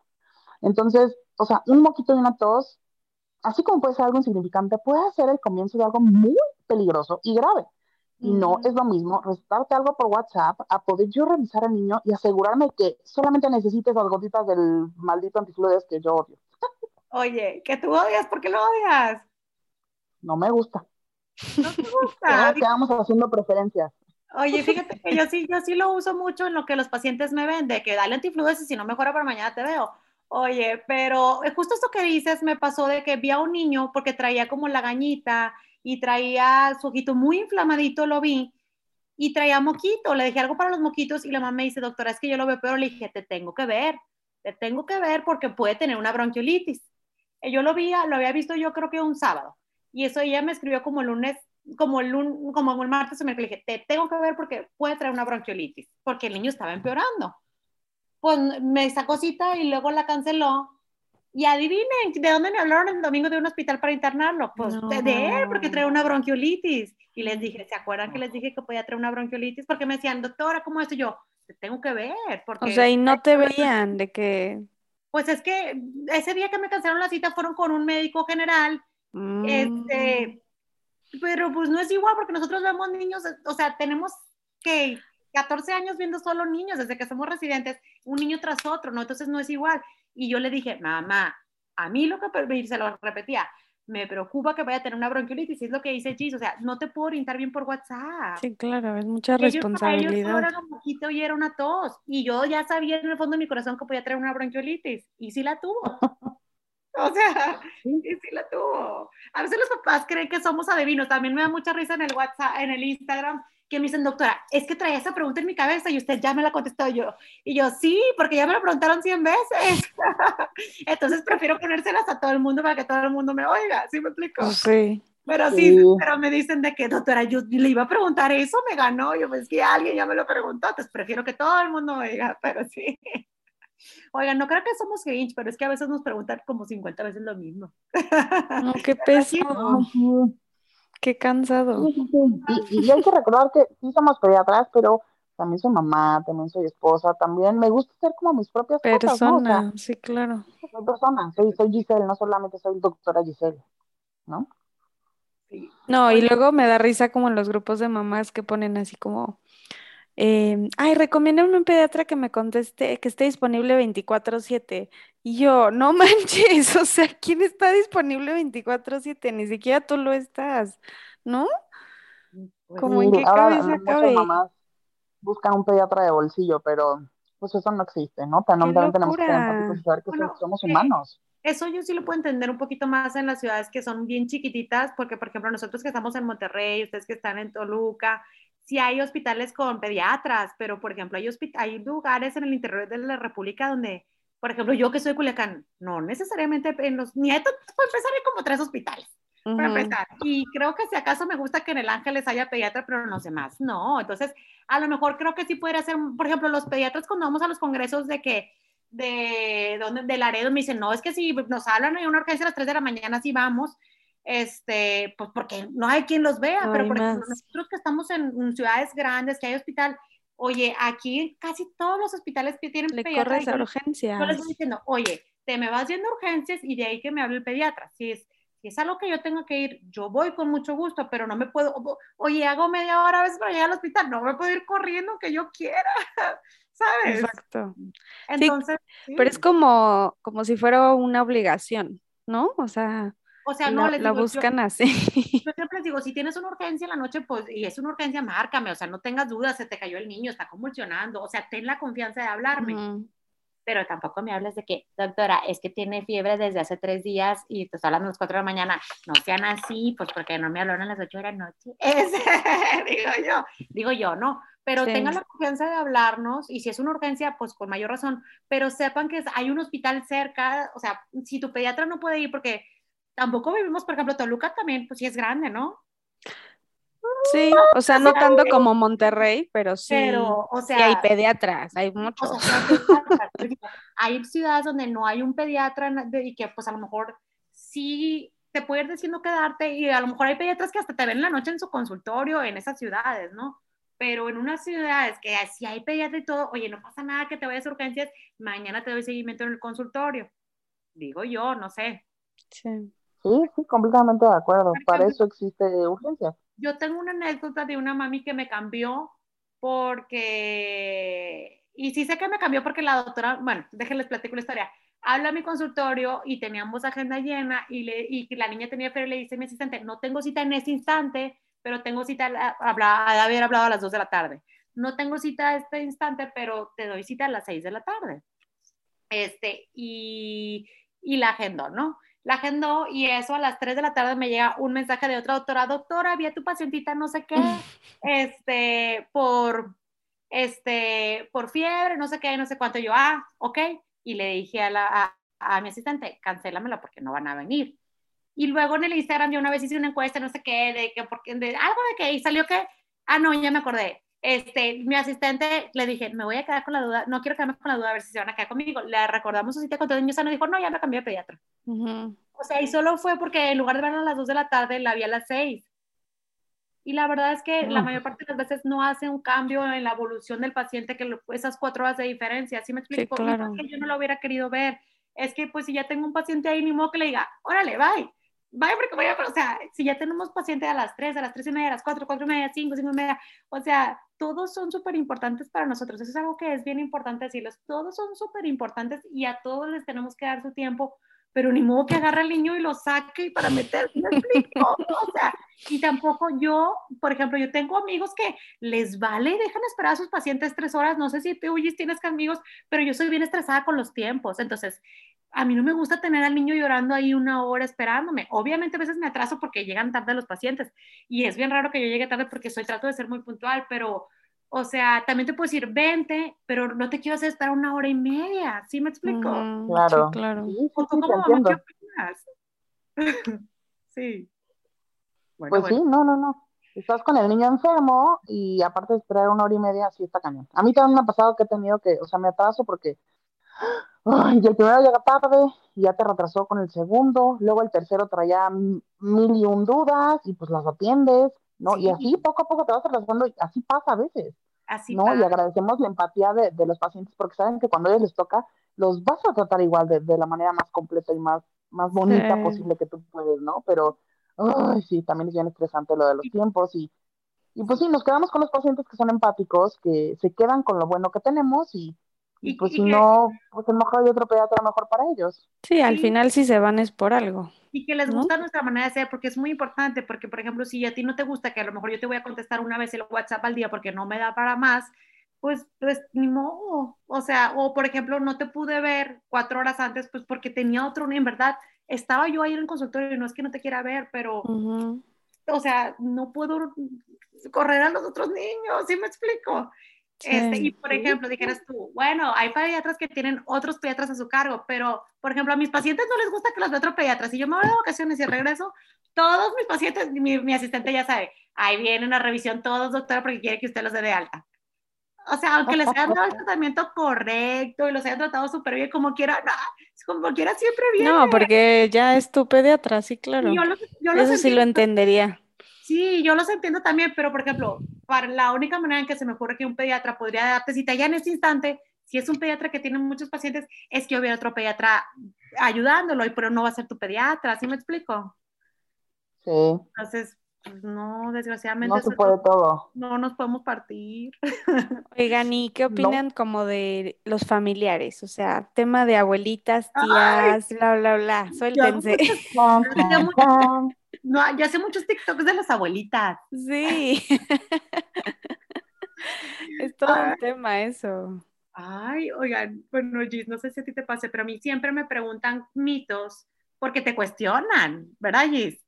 Entonces, o sea, un moquito y una tos, así como puede ser algo insignificante, puede ser el comienzo de algo muy peligroso y grave. Y no es lo mismo recetarte algo por WhatsApp a poder yo revisar al niño y asegurarme que solamente necesites las gotitas del maldito antifluides que yo odio. Oye, que tú odias, ¿por qué lo odias? No me gusta. No te gusta. Todos quedamos haciendo preferencias. Oye, fíjate que yo sí, yo sí lo uso mucho en lo que los pacientes me ven, de que dale antifluides y si no mejora para mañana te veo. Oye, pero eh, justo esto que dices me pasó de que vi a un niño porque traía como la gañita y traía su ojito muy inflamadito, lo vi, y traía moquito. Le dije algo para los moquitos y la mamá me dice, doctora, es que yo lo veo peor. Le dije, te tengo que ver, te tengo que ver porque puede tener una bronquiolitis. Eh, Yo lo vi, lo había visto yo creo que un sábado. Y eso ella me escribió como el lunes, como el, lun- como el martes o miércoles. Le dije, te tengo que ver porque puede traer una bronquiolitis, porque el niño estaba empeorando. Pues me sacó cita y luego la canceló. Y adivinen, ¿de dónde me hablaron el domingo de un hospital para internarlo? Pues de, de él, porque trae una bronquiolitis. Y les dije, ¿se acuerdan que les dije que podía traer una bronquiolitis? Porque me decían, doctora, ¿cómo es? Y yo, te tengo que ver. Porque O sea, y no te veían de que... Pues es que ese día que me cancelaron la cita fueron con un médico general mm, este, pero pues no es igual porque nosotros vemos niños, o sea, tenemos que 14 años viendo solo niños desde que somos residentes, un niño tras otro, ¿no? Entonces no es igual. Y yo le dije, mamá, a mí lo que, y se lo repetía, me preocupa que vaya a tener una bronquiolitis, es lo que dice Gis, o sea, no te puedo orientar bien por WhatsApp. Sí, claro, es mucha Ellos, ellos responsabilidad. era un poquito y era una tos. Y yo ya sabía en el fondo de mi corazón que podía traer una bronquiolitis. Y sí la tuvo. O sea, y sí la tuvo. A veces los papás creen que somos adivinos. También me da mucha risa en el WhatsApp, en el Instagram, que me dicen, doctora, es que traía esa pregunta en mi cabeza y usted ya me la contestó yo. Y yo, sí, porque ya me lo preguntaron 100 veces. Entonces prefiero ponérselas a todo el mundo para que todo el mundo me oiga. ¿Sí me explico? Sí. Pero sí, Sí. pero me dicen de que, doctora, yo le iba a preguntar eso, me ganó. Yo, pues que alguien ya me lo preguntó, entonces prefiero que todo el mundo oiga, pero sí. Oigan, no creo que somos Grinch, pero es que a veces nos preguntan como 50 veces lo mismo. No, qué pesado, qué cansado. Sí, sí, sí. Y, y hay que recordar que sí somos pediatras, pero también soy mamá, también soy esposa, también me gusta hacer como mis propias cosas, ¿no? O sea, Persona, sí, claro. soy persona, soy, soy Giselle, no solamente soy doctora Giselle, ¿no? Sí. No, y luego me da risa como en los grupos de mamás que ponen así como, eh, ay, recomiéndame un pediatra que me conteste, que esté disponible 24/7. Y yo, no manches, o sea, ¿quién está disponible 24/7? Ni siquiera tú lo estás, ¿no? Pues Como en qué ahora cabeza cabe. mamás buscan un pediatra de bolsillo, pero pues eso no existe, ¿no? También, ¡Qué también tenemos que ser locura! empáticos y saber que Bueno, somos eh, humanos. Eso yo sí lo puedo entender un poquito más en las ciudades que son bien chiquititas, porque por ejemplo nosotros que estamos en Monterrey, ustedes que están en Toluca, sí hay hospitales con pediatras, pero por ejemplo hay, hay lugares en el interior de la República donde, por ejemplo yo que soy de Culiacán, no necesariamente en los nietos, pues empezar hay como tres hospitales. para empezar. Y creo que si acaso me gusta que en el Ángeles haya pediatra, pero en los demás no. Entonces, a lo mejor creo que sí podría ser, por ejemplo, los pediatras cuando vamos a los congresos de que de donde de Laredo me dicen, no, es que si nos hablan hay una urgencia a las 3 de la mañana, sí vamos, este, pues porque no hay quien los vea, No pero por ejemplo, nosotros que estamos en, ciudades grandes, que hay hospital, oye, aquí casi todos los hospitales que tienen Le pediatra, corres a yo les- yo les urgencias. voy diciendo, oye, te me vas yendo a urgencias y de ahí que me hable el pediatra. Si es, si es algo que yo tengo que ir, yo voy con mucho gusto, pero no me puedo, oye, hago media hora a veces para llegar al hospital, no me puedo ir corriendo que yo quiera, ¿sabes? Exacto. Entonces, Pero es sí. como, como si fuera una obligación, ¿no? O sea, o sea, no la, les la digo, yo, buscan así. yo siempre les digo, si tienes una urgencia en la noche, pues, y es una urgencia, márcame, o sea, no tengas dudas, se te cayó el niño, está convulsionando, o sea, ten la confianza de hablarme. Ujú. pero tampoco me hables de que, doctora, es que tiene fiebre desde hace tres días y te está hablando a las cuatro de la mañana. No sean así, pues porque no me hablaron a las ocho de la noche. Es, digo yo, digo yo, no. Pero Sí. tengan la confianza de hablarnos y si es una urgencia, pues con mayor razón. Pero sepan que hay un hospital cerca, o sea, si tu pediatra no puede ir porque tampoco vivimos, por ejemplo, Toluca también, pues sí es grande, ¿no? Sí, o sea, no tanto como Monterrey, pero sí, Pero, o sí hay sea, pediatras, hay O muchos. sea, hay ciudades donde no hay un pediatra y que pues a lo mejor sí te puede ir diciendo quedarte y a lo mejor hay pediatras que hasta te ven en la noche en su consultorio en esas ciudades, ¿no? Pero en unas ciudades que si hay pediatra y todo, oye, no pasa nada que te vayas a urgencias, mañana te doy seguimiento en el consultorio. Digo yo, no sé. Sí. Sí, sí, completamente de acuerdo. Para eso existe urgencia. Yo tengo una anécdota de una mami que me cambió porque, y sí sé que me cambió porque la doctora, bueno, déjenles platico la historia. Habla a mi consultorio y teníamos agenda llena y, le, y la niña tenía fiebre, le dice a mi asistente, no tengo cita en ese instante, pero tengo cita, a- habla, a haber hablado a las 2 de la tarde. No tengo cita a este instante, pero te doy cita a las 6 de la tarde. Este, y, y la agendó, ¿no? La agendó y eso a las 3 de la tarde me llega un mensaje de otra doctora, doctora, vi a tu pacientita no sé qué, este, por, este, por fiebre, no sé qué, no sé cuánto. Yo, ah, ok. Y le dije a, la, a, a mi asistente, cancélamela porque no van a venir. Y luego en el Instagram yo una vez hice una encuesta, no sé qué, de que, porque, de, algo de que, y salió que, ah, no, ya me acordé. Este, mi asistente le dije, me voy a quedar con la duda, no quiero quedarme con la duda a ver si se van a quedar conmigo. Le recordamos su cita con todo el niño sano, dijo, no, ya me cambié de pediatra. Ujú. O sea, y solo fue porque en lugar de verla a las 2 de la tarde, la vi a las 6. Y la verdad es que la Mm. mayor parte de las veces no hace un cambio en la evolución del paciente que lo- esas cuatro horas de diferencia. ¿Sí me explico? Y no claro. es que yo no lo hubiera querido ver. Es que pues si ya tengo un paciente ahí, ni modo que le diga, órale, bye. Bye porque voy a, o sea, si ya tenemos paciente a las 3, a las 3 y media, a las 4, 4 y media, 5, 5 y media, o sea, todos son súper importantes para nosotros. Eso es algo que es bien importante decirles. Todos son súper importantes y a todos les tenemos que dar su tiempo, pero ni modo que agarre al niño y lo saque para meter, ¿sí ¿me explico? O sea, y tampoco yo, por ejemplo, yo tengo amigos que les vale y dejan esperar a sus pacientes tres horas. No sé si tú, Gis, tienes amigos, pero yo soy bien estresada con los tiempos. Entonces, a mí no me gusta tener al niño llorando ahí una hora esperándome. Obviamente a veces me atraso porque llegan tarde los pacientes y es bien raro que yo llegue tarde porque soy trato de ser muy puntual, pero o sea, también te puedo decir 20, pero no te quiero hacer estar una hora y media, ¿sí me explico? Ujú, Claro. sí, claro. Sí, sí, ¿O tú sí, te como mamá qué opinas? sí. Bueno, Pues bueno. sí, no, no, no. Estás con el niño enfermo y aparte de esperar una hora y media, sí está cañón. A mí también me ha pasado que he tenido que, o sea, me atraso porque ay, y el primero llega tarde y ya te retrasó con el segundo, luego el tercero traía mil y un dudas y pues las atiendes, ¿no? Y Sí. así poco a poco te vas atrasando y así pasa a veces, Así ¿no? Y pasa. agradecemos la empatía de, de los pacientes porque saben que cuando a ellos les toca, los vas a tratar igual de, de la manera más completa y más, más bonita Sí. posible que tú puedes, ¿no? Pero, ay, sí, también es bien estresante lo de los tiempos y, y pues sí, nos quedamos con los pacientes que son empáticos, que se quedan con lo bueno que tenemos y, y pues si no, pues a lo mejor hay otro pediatra mejor para ellos. Sí, al Sí. final si se van es por algo. y que les ¿no? gusta nuestra manera de ser, porque es muy importante, porque por ejemplo, si a ti no te gusta que a lo mejor yo te voy a contestar una vez el WhatsApp al día porque no me da para más, pues, pues ni modo. O sea, o por ejemplo, no te pude ver cuatro horas antes, pues porque tenía otro, en verdad, estaba yo ahí en el consultorio y no es que no te quiera ver, pero, Ujú. o sea, no puedo correr a los otros niños, ¿sí me explico? Sí. Este, y por ejemplo, dijeras tú, bueno, hay pediatras que tienen otros pediatras a su cargo, pero por ejemplo, a mis pacientes no les gusta que los vea otro pediatra. Si yo me voy de vacaciones y regreso, todos mis pacientes, mi, mi asistente ya sabe, ahí vienen a revisión todos, doctora, porque quiere que usted los dé de alta. O sea, aunque les hayan dado el tratamiento correcto y los hayan tratado súper bien, como quiera, no, como quiera siempre viene. No, porque ya es tu pediatra, sí, claro. Yo los, yo Eso sí lo entendería. Sí, yo los entiendo también, pero por ejemplo, para la única manera en que se me ocurre que un pediatra podría darte cita ya en este instante, si es un pediatra que tiene muchos pacientes, es que hubiera otro pediatra ayudándolo, y pero no va a ser tu pediatra, ¿sí me explico? Sí, Entonces, pues, no, desgraciadamente no se puede todo. no nos podemos partir. Oigan, ¿y qué No. opinan como de los familiares? O sea, tema de abuelitas, tías, bla, bla, bla. Suéltense. Chan, No, ya hace muchos TikToks de las abuelitas. Sí. Es todo un tema eso. Ay, oigan, bueno, Gis, no sé si a ti te pase, pero a mí siempre me preguntan mitos porque te cuestionan, ¿verdad, Gis?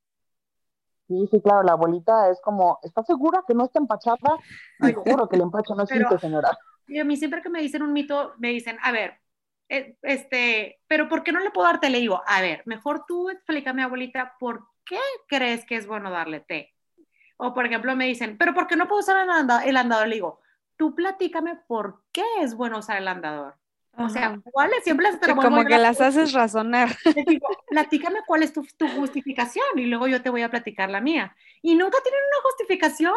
Sí, sí, claro, la abuelita es como, ¿estás segura que no está empachada? Te juro que el empacho no existe, señora. Y a mí siempre que me dicen un mito, me dicen, a ver, eh, este, pero ¿por qué no le puedo dar té? Le digo, a ver, mejor tú explícame, abuelita, ¿por qué crees que es bueno darle té? O por ejemplo me dicen, pero ¿por qué no puedo usar el, anda- el andador? Le digo, tú platícame por qué es bueno usar el andador. O sea. ¿cuál es? Siempre las Sí, como que las haces razonar. Les digo, platícame cuál es tu, tu justificación y luego yo te voy a platicar la mía. Y nunca tienen una justificación.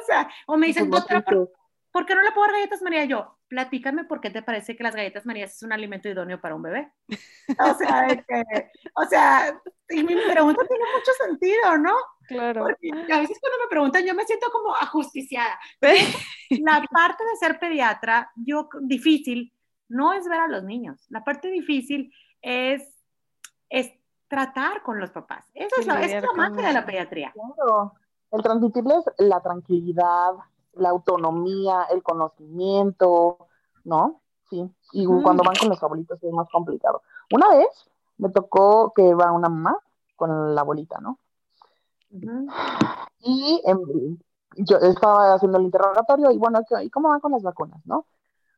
O sea, o me dicen, doctora, ¿por. Por qué no le puedo dar galletas María? Yo, platícame por qué te parece que las galletas María es un alimento idóneo para un bebé. O sea, de que- o sea, y mi pregunta tiene mucho sentido, ¿no? Claro. Porque a veces cuando me preguntan, yo me siento como ajusticiada. La parte de ser pediatra, yo difícil, no es ver a los niños. La parte difícil es, es tratar con los papás. Esa es la, esa es la magia de la eso. pediatría. Claro. El transmitirles la tranquilidad, la autonomía, el conocimiento, ¿no? Sí. Y Mm. cuando van con los abuelitos es más complicado. Una vez me tocó que va una mamá con la abuelita, ¿no? Y em, yo estaba haciendo el interrogatorio y bueno, ¿qué- ¿y cómo van con las vacunas, no?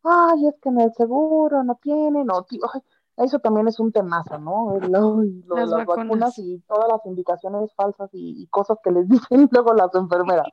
Ay, es que en el seguro no tienen, o tío, ay, eso también es un temazo, ¿no? Lo Las las vacunas. vacunas y todas las indicaciones falsas y, y cosas que les dicen luego las enfermeras.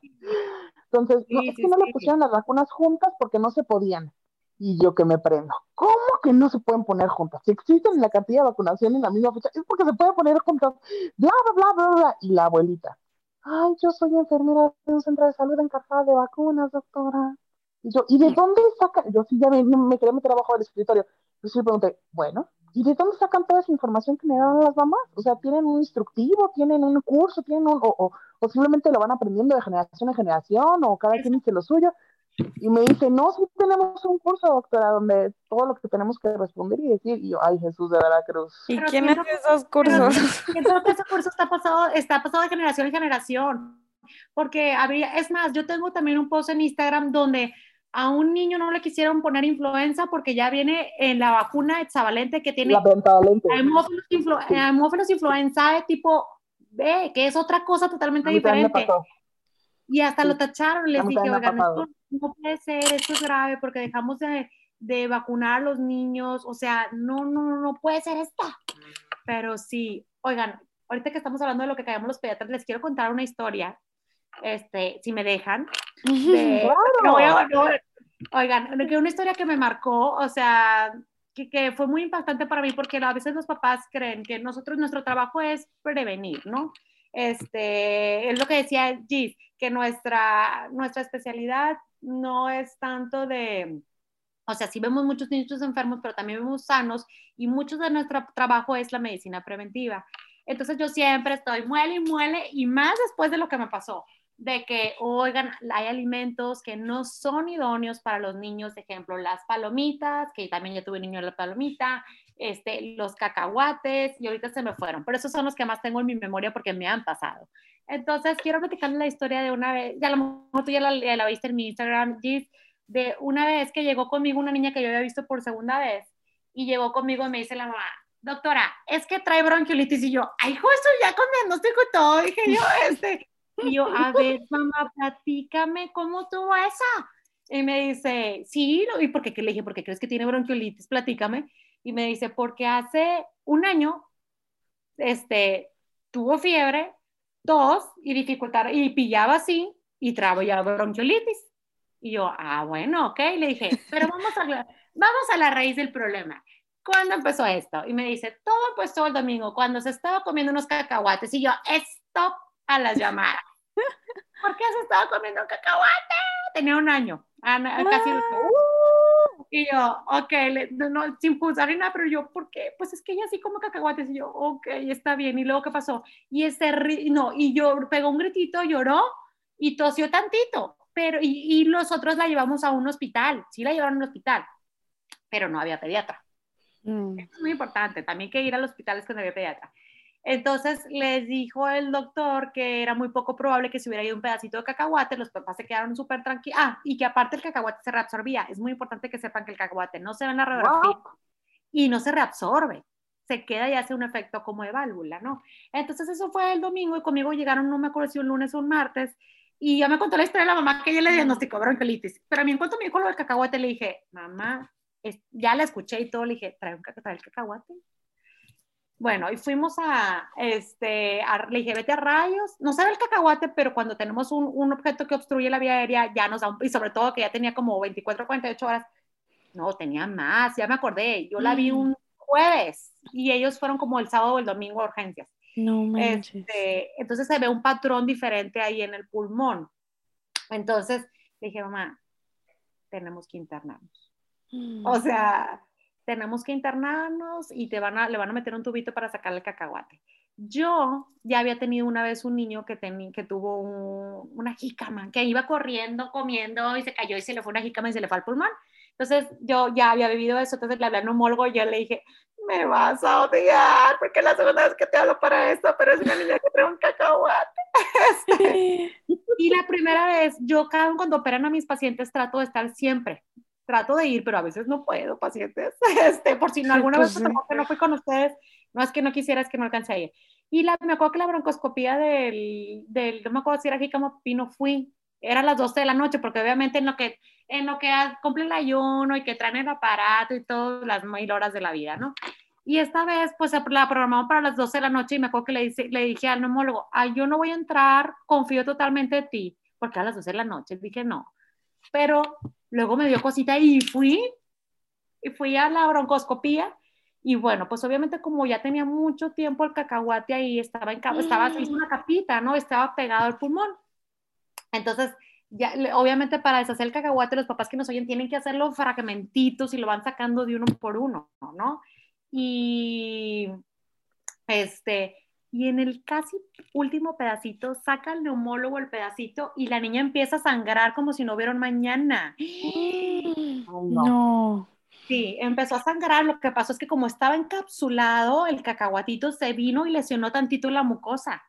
Entonces, no, es sí, que no le pusieron las vacunas juntas porque no se podían. Y yo que me prendo. ¿Cómo que no se pueden poner juntas? Si existen en la cantidad de vacunación en la misma fecha, es porque se pueden poner juntas. Bla, bla, bla, bla, bla. Y la abuelita. Ay, yo soy enfermera de un centro de salud encargada de vacunas, doctora. Y yo, ¿y de dónde sacan? Yo sí ya me, me quería meter abajo del escritorio. Yo sí le pregunté, bueno, ¿y de dónde sacan toda esa información que me dan las mamás? O sea, ¿tienen un instructivo? ¿Tienen un curso? ¿Tienen un, o, o, o simplemente lo van aprendiendo de generación en generación? ¿O cada quien dice lo suyo? Y me dice, no, sí tenemos un curso, doctora, donde todo lo que tenemos que responder y decir. Y yo, ay, Jesús de Veracruz. ¿Y Pero quién hace esos cursos? Siento que ese curso está pasado, está pasado de generación en generación. Porque había, es más, yo tengo también un post en Instagram donde a un niño no le quisieron poner influenza porque ya viene en la vacuna hexavalente que tiene hemófilos, influ- hemófilos influenzae tipo B, que es otra cosa totalmente diferente. Y hasta Sí. lo tacharon, les dije, oigan, esto no puede ser, esto es grave porque dejamos de, de vacunar a los niños, o sea, no, no, no, puede ser esto. Pero sí, oigan, ahorita que estamos hablando de lo que callamos los pediatras, les quiero contar una historia, este, si me dejan. de- Claro. no no- oigan, que una historia que me marcó, o sea, que, que fue muy impactante para mí porque a veces los papás creen que nosotros, nuestro trabajo es prevenir, ¿no? Este, es lo que decía Gis, que nuestra, nuestra especialidad no es tanto de, o sea, sí vemos muchos niños enfermos, pero también vemos sanos y mucho de nuestro trabajo es la medicina preventiva. Entonces yo siempre estoy muele y muele y más después de lo que me pasó, de que, oigan, hay alimentos que no son idóneos para los niños, ejemplo, las palomitas, que también ya tuve niño de la palomita, este, los cacahuates, y ahorita se me fueron, pero esos son los que más tengo en mi memoria porque me han pasado. Entonces, quiero platicarles la historia de una vez, ya lo mejor tú ya la viste en mi Instagram, Gis, de una vez que llegó conmigo una niña que yo había visto por segunda vez, y llegó conmigo y me dice la mamá, doctora, es que trae bronquiolitis, y yo, ay, hijo, eso ya con diagnóstico y todo, dije yo, este, y yo, a ver, mamá, platícame cómo tuvo esa. Y me dice, sí, ¿y por qué? ¿Qué le dije? ¿Por qué crees que tiene bronquiolitis? Platícame. Y me dice, porque hace un año, este, tuvo fiebre, tos y dificultad, y pillaba así, y traía bronquiolitis. Y yo, ah, bueno, ok. Le dije, pero vamos a, vamos a la raíz del problema. ¿Cuándo empezó esto? Y me dice, todo empezó el domingo, cuando se estaba comiendo unos cacahuates. Y yo, stop a las llamadas. ¿Por qué se estaba comiendo un cacahuate? Tenía un año, Ana, casi. Y yo, ok, le- no, sin pulsar ni nada, pero yo, ¿por qué? Pues es que ella sí come cacahuates. Y yo, ok, está bien. Y luego, ¿qué pasó? Y ese, no, y yo pegó un gritito, lloró y tosió tantito. Pero, y, y nosotros la llevamos a un hospital. Sí la llevaron al hospital, pero no había pediatra. Mm. Es muy importante, también que ir al hospital es cuando había pediatra. Entonces les dijo el doctor que era muy poco probable que se hubiera ido un pedacito de cacahuate, los papás se quedaron súper tranquilos. Ah, y que aparte el cacahuate se reabsorbía. Es muy importante que sepan que el cacahuate no se ve en la radiografía y no se reabsorbe. Se queda y hace un efecto como de válvula, ¿no? Entonces eso fue el domingo y conmigo llegaron, no me acuerdo si un lunes o un martes, y ya me contó la historia de la mamá que ella le diagnosticó bronquiolitis. Pero a mí en cuanto me dijo lo del cacahuate, le dije, mamá, es- ya la escuché y todo, le dije, trae, un, trae el cacahuate. Bueno, y fuimos a, este, a- le dije, vete a rayos, no sabe el cacahuate, pero cuando tenemos un, un objeto que obstruye la vía aérea, ya nos da un, y sobre todo que ya tenía como 24, 48 horas, no, tenía más, ya me acordé, yo la vi Mm. un jueves y ellos fueron como el sábado o el domingo a urgencias. No manches. Este, entonces se ve un patrón diferente ahí en el pulmón. Entonces le dije, mamá, tenemos que internarnos. Mm. O sea, tenemos que internarnos y te van a, le van a meter un tubito para sacar el cacahuate. Yo ya había tenido una vez un niño que, teni- que tuvo un- una jícama, que iba corriendo, comiendo y se cayó y se le fue una jícama y se le fue al pulmón. Entonces yo ya había vivido eso, entonces le hablé a un homólogo y yo le dije, me vas a odiar porque es la segunda vez que te hablo para esto, pero es una niña que trae un cacahuate. Este, y la primera vez, yo cada cuando operan a mis pacientes trato de estar siempre, trato de ir, pero a veces no puedo, pacientes, este, por si no alguna pues vez sí. que no fui con ustedes, no es que no quisiera, es que no alcancé a ir. Y la, me acuerdo que la broncoscopía del, del, no me acuerdo si era Jícamo Pino, fui, era a las 12 de la noche, porque obviamente en lo que, en lo que cumple el ayuno y que traen el aparato y todas las mil horas de la vida, ¿no? Y esta vez, pues la programamos para las 12 de la noche y me acuerdo que le, dice, le dije al neumólogo, ay, yo no voy a entrar, confío totalmente en ti, porque a las 12 de la noche dije no. Pero luego me dio cosita y fui, y fui a la broncoscopía. Y bueno, pues obviamente como ya tenía mucho tiempo el cacahuate ahí, estaba en estaba, hizo una capita, ¿no? Estaba pegado al pulmón. Entonces, ya, obviamente para deshacer el cacahuate, los papás que nos oyen tienen que hacerlo fragmentitos y lo van sacando de uno por uno, ¿no? Y este, y en el casi último pedacito, saca el neumólogo el pedacito y la niña empieza a sangrar como si no hubiera un mañana. Ay, no. No. Sí, empezó a sangrar. Lo que pasó es que como estaba encapsulado, el cacahuatito se vino y lesionó tantito la mucosa,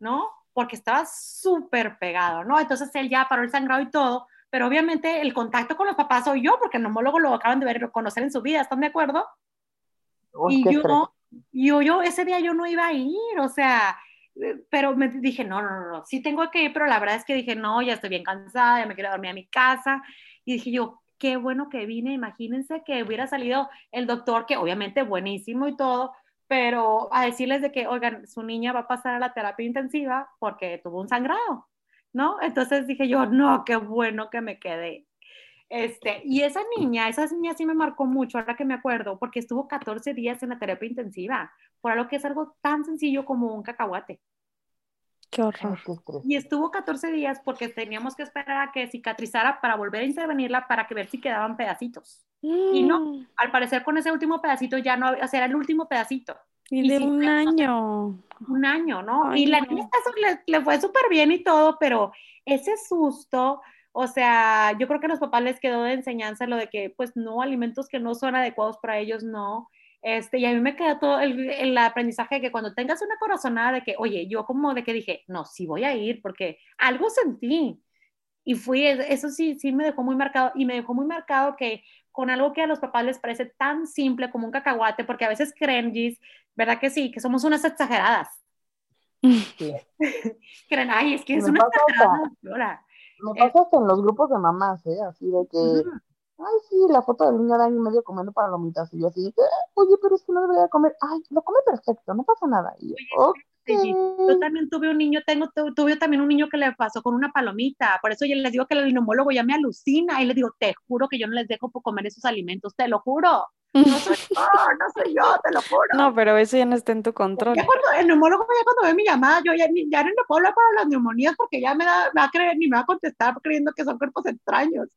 ¿no? Porque estaba súper pegado, ¿no? Entonces él ya paró el sangrado y todo, pero obviamente el contacto con los papás soy yo, porque el neumólogo lo acaban de ver, conocer en su vida, ¿están de acuerdo? Uy, y yo. Yo, yo, ese día yo no iba a ir, o sea, eh, pero me dije, no, no, no, no, sí tengo que ir, pero la verdad es que dije, no, ya estoy bien cansada, ya me quiero dormir a mi casa, y dije yo, qué bueno que vine, imagínense que hubiera salido el doctor, que obviamente buenísimo y todo, pero a decirles de que, oigan, su niña va a pasar a la terapia intensiva porque tuvo un sangrado, ¿no? Entonces dije yo, no, qué bueno que me quedé. Este, y esa niña, esa niña sí me marcó mucho, ahora que me acuerdo, porque estuvo 14 días en la terapia intensiva, por algo que es algo tan sencillo como un cacahuate. Qué horror. Y estuvo 14 días porque teníamos que esperar a que cicatrizara para volver a intervenirla para que ver si quedaban pedacitos. Y no, Mm, al parecer con ese último pedacito ya no, o sea, era el último pedacito. Y y de sí, un fue- año. un año, ¿no? Ay, y la niña le, le fue súper bien y todo, pero ese susto, o sea, yo creo que a los papás les quedó de enseñanza lo de que, pues, no, alimentos que no son adecuados para ellos, no. Este, y a mí me quedó todo el, el aprendizaje de que cuando tengas una corazonada de que, oye, yo como de que dije, no, sí voy a ir, porque algo sentí. Y fui, eso sí, sí me dejó muy marcado, y me dejó muy marcado que con algo que a los papás les parece tan simple como un cacahuate, porque a veces creen, Gis, ¿verdad que sí? Que somos unas exageradas. Sí. Creen, ay, es que es una exagerada. Hasta- doctora". Me pasa hasta en los grupos de mamás, ¿eh? Así de que, ay, sí, la foto del niño de año y medio comiendo palomitas. Y yo así, "Eh, oye, pero es que no debería comer. Ay, lo come perfecto, no pasa nada. Y yo, ok. Sí, sí. Yo también tuve un niño, tengo, tu- tuve también un niño que le pasó con una palomita, por eso yo les digo que el neumólogo ya me alucina y les digo, te juro que yo no les dejo por comer esos alimentos, te lo juro. No soy yo, no soy yo, te lo juro. No, pero eso ya no está en tu control. Ya cuando, el neumólogo ya cuando ve mi llamada, yo ya, ya no le puedo hablar para las neumonías porque ya me, da, me va a creer, ni me va a contestar creyendo que son cuerpos extraños.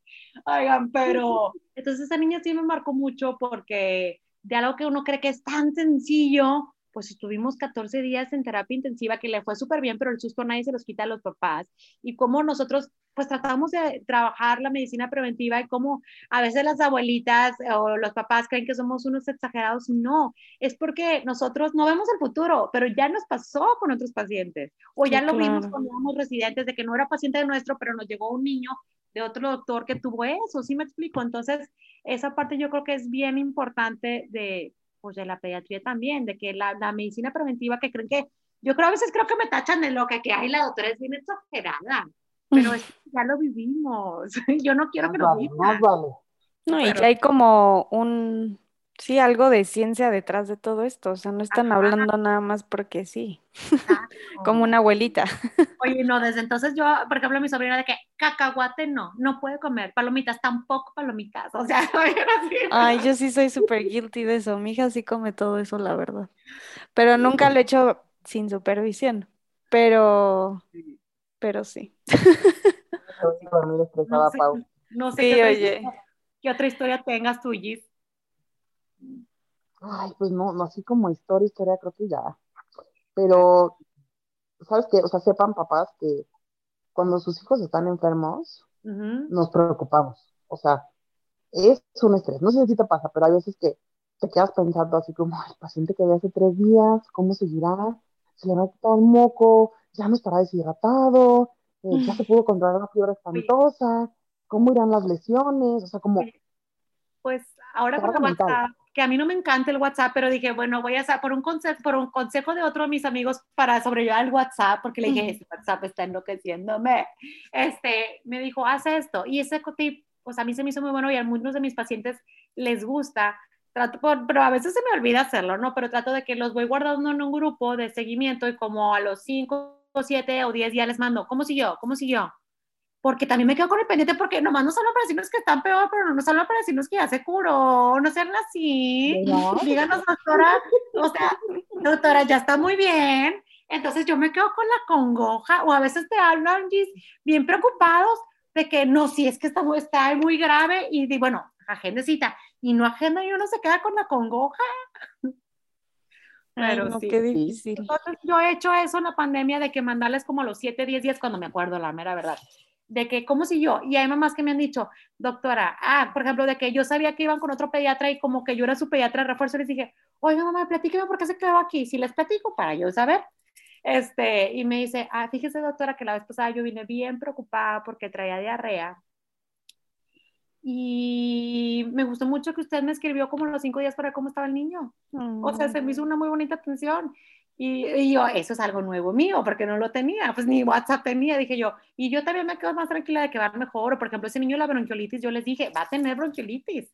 Oigan, pero entonces esa niña sí me marcó mucho porque de algo que uno cree que es tan sencillo, pues estuvimos 14 días en terapia intensiva que le fue súper bien, pero el susto nadie se los quita a los papás. Y cómo nosotros pues tratamos de trabajar la medicina preventiva y cómo a veces las abuelitas o los papás creen que somos unos exagerados. No, es porque nosotros no vemos el futuro, pero ya nos pasó con otros pacientes. O Sí, ya lo vimos cuando éramos residentes de que no era paciente nuestro, pero nos llegó un niño de otro doctor que tuvo eso, ¿sí me explico? Entonces, esa parte yo creo que es bien importante de, pues, de la pediatría también, de que la, la medicina preventiva que creen que, yo creo a veces creo que me tachan de loca, que, ay, la doctora es bien exagerada, pero es que ya lo vivimos, yo no quiero que lo vale. No, y Pero- que hay como un, sí, algo de ciencia detrás de todo esto. O sea, no están Ajá. hablando nada más porque sí, como una abuelita. Oye, no, desde entonces yo, por ejemplo, mi sobrina de que cacahuate no, no puede comer, palomitas, tampoco palomitas, o sea, así. Ay, yo sí soy súper guilty de eso. Mi hija sí come todo eso, la verdad. Pero nunca lo he hecho sin supervisión. Pero, pero sí. No sé, Pau. no sé Sí, qué, otra oye. historia, qué otra historia tengas tú, Gis. Ay, pues no, no así como historia, historia, creo que ya. Pero, ¿sabes qué? O sea, sepan papás que cuando sus hijos están enfermos, nos preocupamos. O sea, es un estrés. No sé si te pasa, pero hay veces que te quedas pensando así como, el paciente que vi hace tres días, ¿cómo seguirá? ¿Se le va a quitar el moco? ¿Ya no estará deshidratado? Eh, ¿Ya se pudo controlar una fiebre espantosa? ¿Cómo irán las lesiones? O sea, como, Pues ahora con mental. WhatsApp, que a mí no me encanta el WhatsApp, pero dije, bueno, voy a hacer por un consejo, por un consejo de otro de mis amigos para sobrellevar el WhatsApp, porque le dije, este WhatsApp está enloqueciéndome. Este, me dijo, haz esto. Y ese tip, pues a mí se me hizo muy bueno y a muchos de mis pacientes les gusta. Trato por, pero a veces se me olvida hacerlo, ¿no? Pero trato de que los voy guardando en un grupo de seguimiento y como a los 5, 7 o 10 días les mando, ¿cómo siguió? ¿Cómo siguió? Porque también me quedo con el pendiente porque nomás nos hablan para decirnos que están peor, pero no nos hablan para decirnos que ya se curó, no sean así. ¿verdad? Díganos, doctora, o sea, doctora, ya está muy bien. Entonces yo me quedo con la congoja, o a veces te hablan Gis, bien preocupados de que no, si es que está, muy- está muy grave, y di, bueno, agendecita, y no agenda y uno se queda con la congoja. Ay, Pero no, sí. qué difícil. Entonces, yo he hecho eso en la pandemia de que mandarles como a los 7, 10 días cuando me acuerdo, la mera verdad. De que, ¿cómo si yo? Y hay mamás que me han dicho, doctora, ah, por ejemplo, de que yo sabía que iban con otro pediatra y como que yo era su pediatra de refuerzo, les dije, oiga, mamá, platíqueme por qué se quedó aquí. Si les platico para yo saber. Este, y me dice, ah, fíjese, doctora, que la vez pasada yo vine bien preocupada porque traía diarrea y me gustó mucho que usted me escribió como los cinco días para cómo estaba el niño. O sea, se me hizo una muy bonita atención. Y, y yo, eso es algo nuevo mío, porque no lo tenía, pues ni WhatsApp tenía, dije yo. Y yo también me quedo más tranquila de que va mejor. Por ejemplo, ese niño la bronquiolitis, yo les dije, va a tener bronquiolitis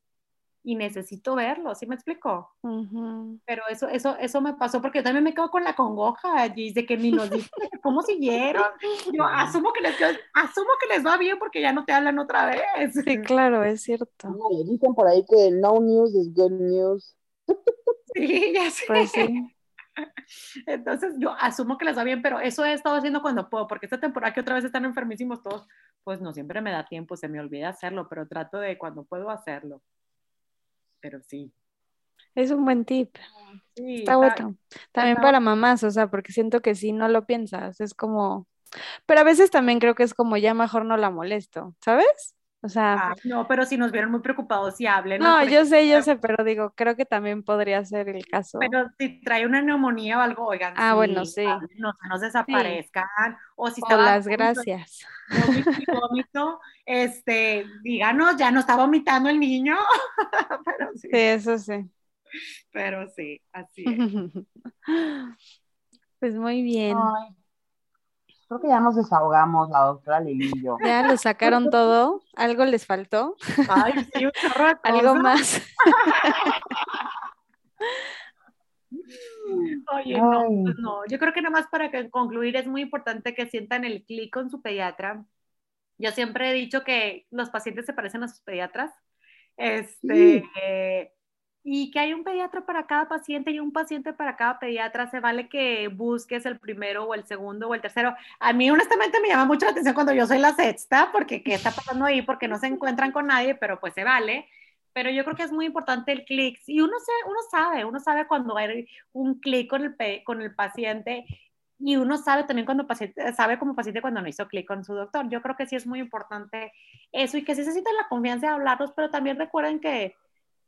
y necesito verlo, ¿sí me explico? Ujú. Pero eso, eso, eso me pasó porque yo también me quedo con la congoja allí de que ni nos dicen cómo siguieron. Yo asumo que, les, asumo que les va bien porque ya no te hablan otra vez. Sí, claro, es cierto. No, dicen por ahí que no news is good news. Sí, ya sé. Pues sí. Entonces yo asumo que les va bien, pero eso he estado haciendo cuando puedo, porque esta temporada que otra vez están enfermísimos todos, pues no siempre me da tiempo, se me olvida hacerlo, pero trato de cuando puedo hacerlo. Pero sí. Es un buen tip. sí Está bueno. También está para mamás, o sea, porque siento que si no lo piensas, es como... Pero a veces también creo que es como ya mejor no la molesto, ¿sabes? O sea, no, pero si nos vieron muy preocupados, sí hablen. no, yo sé, yo sé, pero digo, creo que también podría ser el caso. Pero si trae una neumonía o algo, oigan, Ah, bueno, sí. No, no desaparezcan. O si estaba las gracias. vómito, este, díganos, ya no está vomitando el niño. pero sí, Sí, eso sí. pero sí, así es. Pues muy bien. Ay, creo que ya nos desahogamos, la doctora Lili y yo. Ya lo sacaron todo. ¿Algo les faltó? Ay, sí, un chorro de ¿Algo más? Oye, no, pues no. Yo creo que nada más para que concluir es muy importante que sientan el clic con su pediatra. Yo siempre he dicho que los pacientes se parecen a sus pediatras. Este, y que hay un pediatra para cada paciente y un paciente para cada pediatra. Se vale que busques el primero o el segundo o el tercero. A mí honestamente me llama mucho la atención cuando yo soy la sexta, porque qué está pasando ahí, porque no se encuentran con nadie, pero pues se vale. Pero yo creo que es muy importante el clic. Y uno, se, uno sabe, uno sabe cuando hay un clic con el, con el paciente y uno sabe también cuando paciente, sabe como paciente cuando no hizo clic con su doctor. Yo creo que sí es muy importante eso y que sí se sienten la confianza de hablarlos, pero también recuerden que,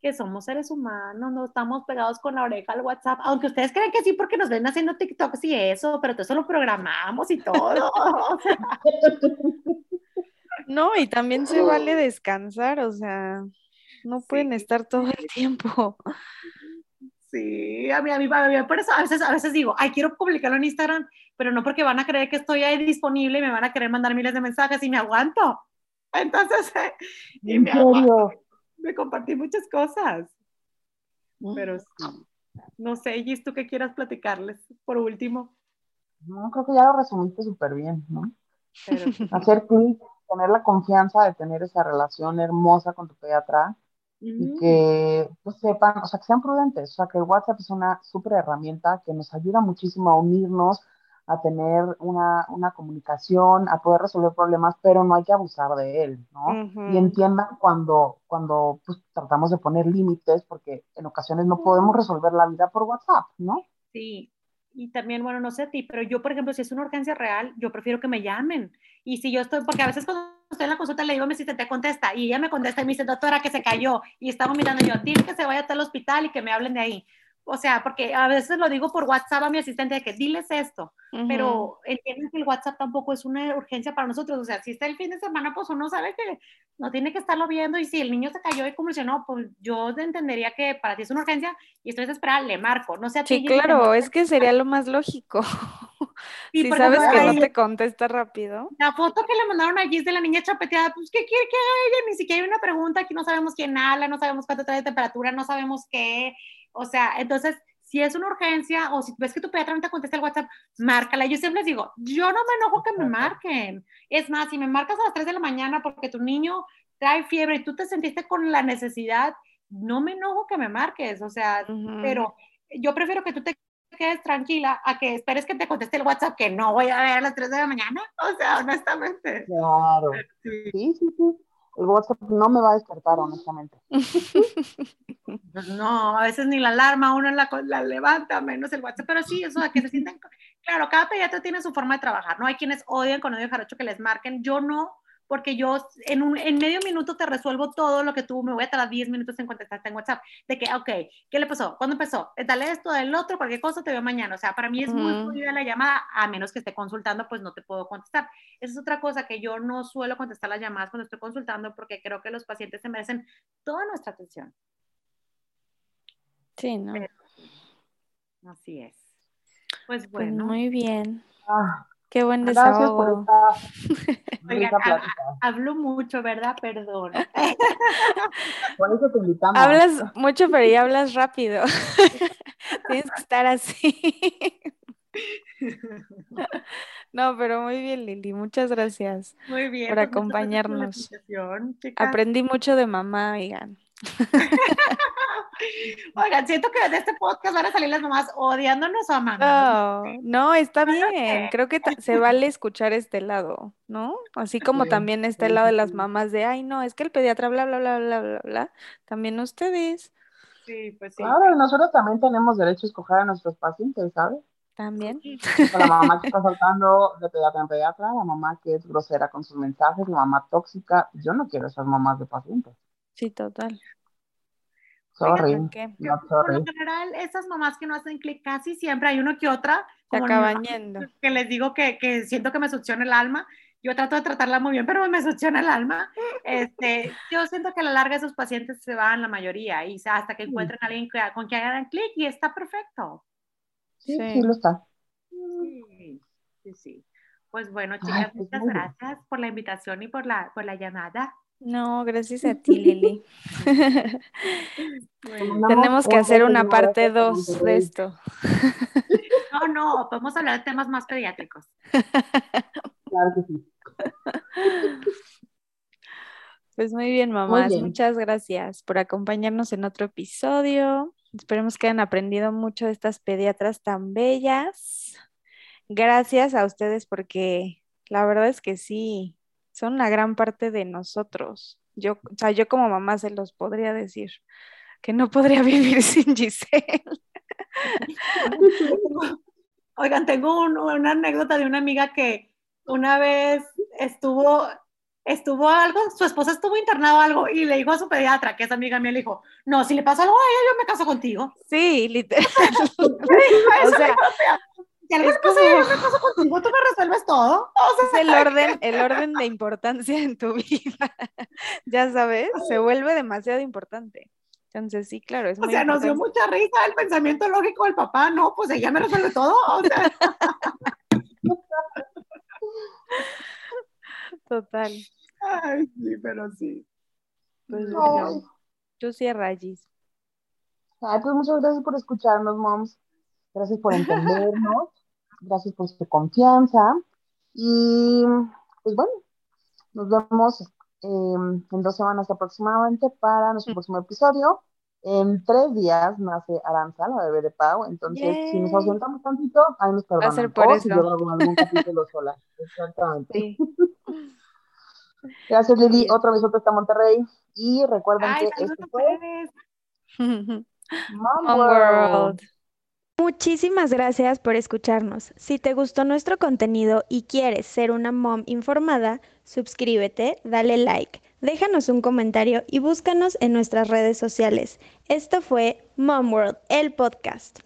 que somos seres humanos, no estamos pegados con la oreja al WhatsApp, aunque ustedes creen que sí porque nos ven haciendo TikToks y eso, pero todo eso lo programamos y todo. No, y también se vale descansar, o sea, no pueden Sí. estar todo el tiempo. Sí, a mí, a mí, a mí, por eso a veces, a veces digo, ay, quiero publicarlo en Instagram, pero no porque van a creer que estoy ahí disponible y me van a querer mandar miles de mensajes y me aguanto. Entonces, eh, y ¿En me aguanto? Me compartí muchas cosas, pero sí. No sé, Gis, ¿tú qué quieras platicarles por último? No, creo que ya lo resumiste súper bien, ¿no? Pero, Hacer clic, tener la confianza de tener esa relación hermosa con tu pediatra y Ujú. que pues, sepan, o sea, que sean prudentes, o sea, que el WhatsApp es una súper herramienta que nos ayuda muchísimo a unirnos, a tener una, una comunicación, a poder resolver problemas, pero no hay que abusar de él, ¿no? Ujú. Y entiendan cuando, cuando pues, tratamos de poner límites, porque en ocasiones no podemos resolver la vida por WhatsApp, ¿no? Sí, y también, bueno, no sé a ti, pero yo, por ejemplo, si es una urgencia real, yo prefiero que me llamen. Y si yo estoy, porque a veces cuando estoy en la consulta le digo a mi asistente, contesta, y ella me contesta y me dice, doctora, que se cayó, y está vomitando yo, dile que se vaya hasta el hospital y que me hablen de ahí. O sea, porque a veces lo digo por WhatsApp a mi asistente de que diles esto, Ujú. pero entienden que el WhatsApp tampoco es una urgencia para nosotros. O sea, si está el fin de semana, pues uno sabe que no tiene que estarlo viendo y si el niño se cayó y convulsionó, pues yo entendería que para ti es una urgencia y estoy desesperada, le marco. No sé a. Sí, claro, es que sería lo más lógico. Sí, Si sabes ejemplo, que no te contesta rápido. La foto que le mandaron a Gis de la niña chapeteada, pues ¿qué quiere que ella? Ni siquiera hay una pregunta, aquí no sabemos quién habla, no sabemos cuánto trae de temperatura, no sabemos qué. O sea, entonces, si es una urgencia o si ves que tu pediatra no te contesta el WhatsApp, márcala. Yo siempre les digo, yo no me enojo que me marquen. Es más, si me marcas a las 3 de la mañana porque tu niño trae fiebre y tú te sentiste con la necesidad, no me enojo que me marques. O sea, pero yo prefiero que tú te quedes tranquila a que esperes que te conteste el WhatsApp que no voy a ver a las 3 de la mañana. O sea, honestamente. Claro. Sí, sí, sí. El WhatsApp no me va a despertar, honestamente. Pues no, a veces ni la alarma uno la, la levanta, menos el WhatsApp, pero sí, eso de que se sienten, claro, cada pediatra tiene su forma de trabajar, ¿no? Hay quienes odian con odio jarocho que les marquen, yo no, porque yo en, un, en medio minuto te resuelvo todo lo que tú me voy a tardar 10 minutos en contestarte en WhatsApp. De que, ok, ¿qué le pasó? ¿Cuándo empezó? Eh, dale esto, del otro, cualquier cosa te veo mañana. O sea, para mí es muy Ujú. fluida la llamada, a menos que esté consultando, pues no te puedo contestar. Esa es otra cosa que yo no suelo contestar las llamadas cuando estoy consultando porque creo que los pacientes se merecen toda nuestra atención. Sí, ¿no? Pero- Así es. Pues Pues bueno, muy bien. Ah, Qué buen gracias desahogo. por esta ah, plática. hablo mucho, ¿verdad? Perdón. Por eso te invitamos. Hablas mucho, pero ya hablas rápido. Tienes que estar así. No, pero muy bien, Lili. Muchas gracias. Muy bien. Por pues, gracias por acompañarnos. Aprendí mucho de mamá, oigan. Oigan, siento que de este podcast van a salir las mamás odiándonos o amándonos. No, no, está bien. Creo que se vale escuchar este lado, ¿no? Así como Sí, también está sí, el lado de las mamás de, ay, no, es que el pediatra, bla, bla, bla, bla, bla, bla. También ustedes, Sí, pues sí. Claro, y nosotros también tenemos derecho a escoger a nuestros pacientes, ¿sabes? también. La mamá que está saltando de pediatra en pediatra, la mamá que es grosera con sus mensajes, la mamá tóxica. Yo no quiero esas mamás de pacientes. Sí, total. Sorry, ¿Por lo general, esas mamás que no hacen clic, casi siempre hay uno que otra, Se acaban yendo. que les digo que, que siento que me succiona el alma. Yo trato de tratarla muy bien, pero me succiona el alma. Este, yo siento que a la larga esos pacientes se van la mayoría y hasta que encuentren a alguien que- con quien hagan clic y está perfecto. Sí, Sí. sí lo está. Sí, sí, sí. Pues bueno, chicas, pues muchas gracias por la invitación y por la, por la llamada. No, gracias a ti, Lili. Tenemos que hacer una un parte abrazo a 2 de esto. No, no, podemos hablar de temas más pediátricos. Claro que sí. Pues muy bien, mamás. bien. Muchas gracias por acompañarnos en otro episodio. Esperemos que hayan aprendido mucho de estas pediatras tan bellas. Gracias a ustedes porque la verdad es que sí, son una gran parte de nosotros. Yo, o sea, yo como mamá se los podría decir que no podría vivir sin Giselle. Oigan, tengo un- una anécdota de una amiga que una vez estuvo, estuvo algo, su esposa estuvo internado algo y le dijo a su pediatra, que es amiga mía, le dijo, no, si le pasa algo a ella, yo me caso contigo. Sí, literal. O sea, si algo es pasa como- yo me contigo, tú me resuelves todo. O sea, es el orden, el orden de importancia en tu vida. Ya sabes, se vuelve demasiado importante. Entonces, sí, claro, es o muy sea, nos dio mucha risa el pensamiento lógico del papá, no, pues ella me resuelve todo. O sea, Total. ay, sí, pero sí. Pues Ay. bueno, yo sí a rayis. Ay, pues muchas gracias por escucharnos, moms. Gracias por entendernos. Gracias por su confianza. Y pues bueno, nos vemos eh, en dos semanas aproximadamente para nuestro próximo episodio. En tres días nace Aranza, la bebé de Pau. Entonces, si nos ausentamos tantito, ahí nos Va a ser perdonan. por O si eso. yo hago algún capítulo sola. Exactamente. Sí. Gracias, Lili. Otro besote hasta Monterrey. Y recuerden Ay, que este fue Mom World. World. Muchísimas gracias por escucharnos. Si te gustó nuestro contenido y quieres ser una mom informada, suscríbete, dale like, déjanos un comentario y búscanos en nuestras redes sociales. Esto fue Mom World, el podcast.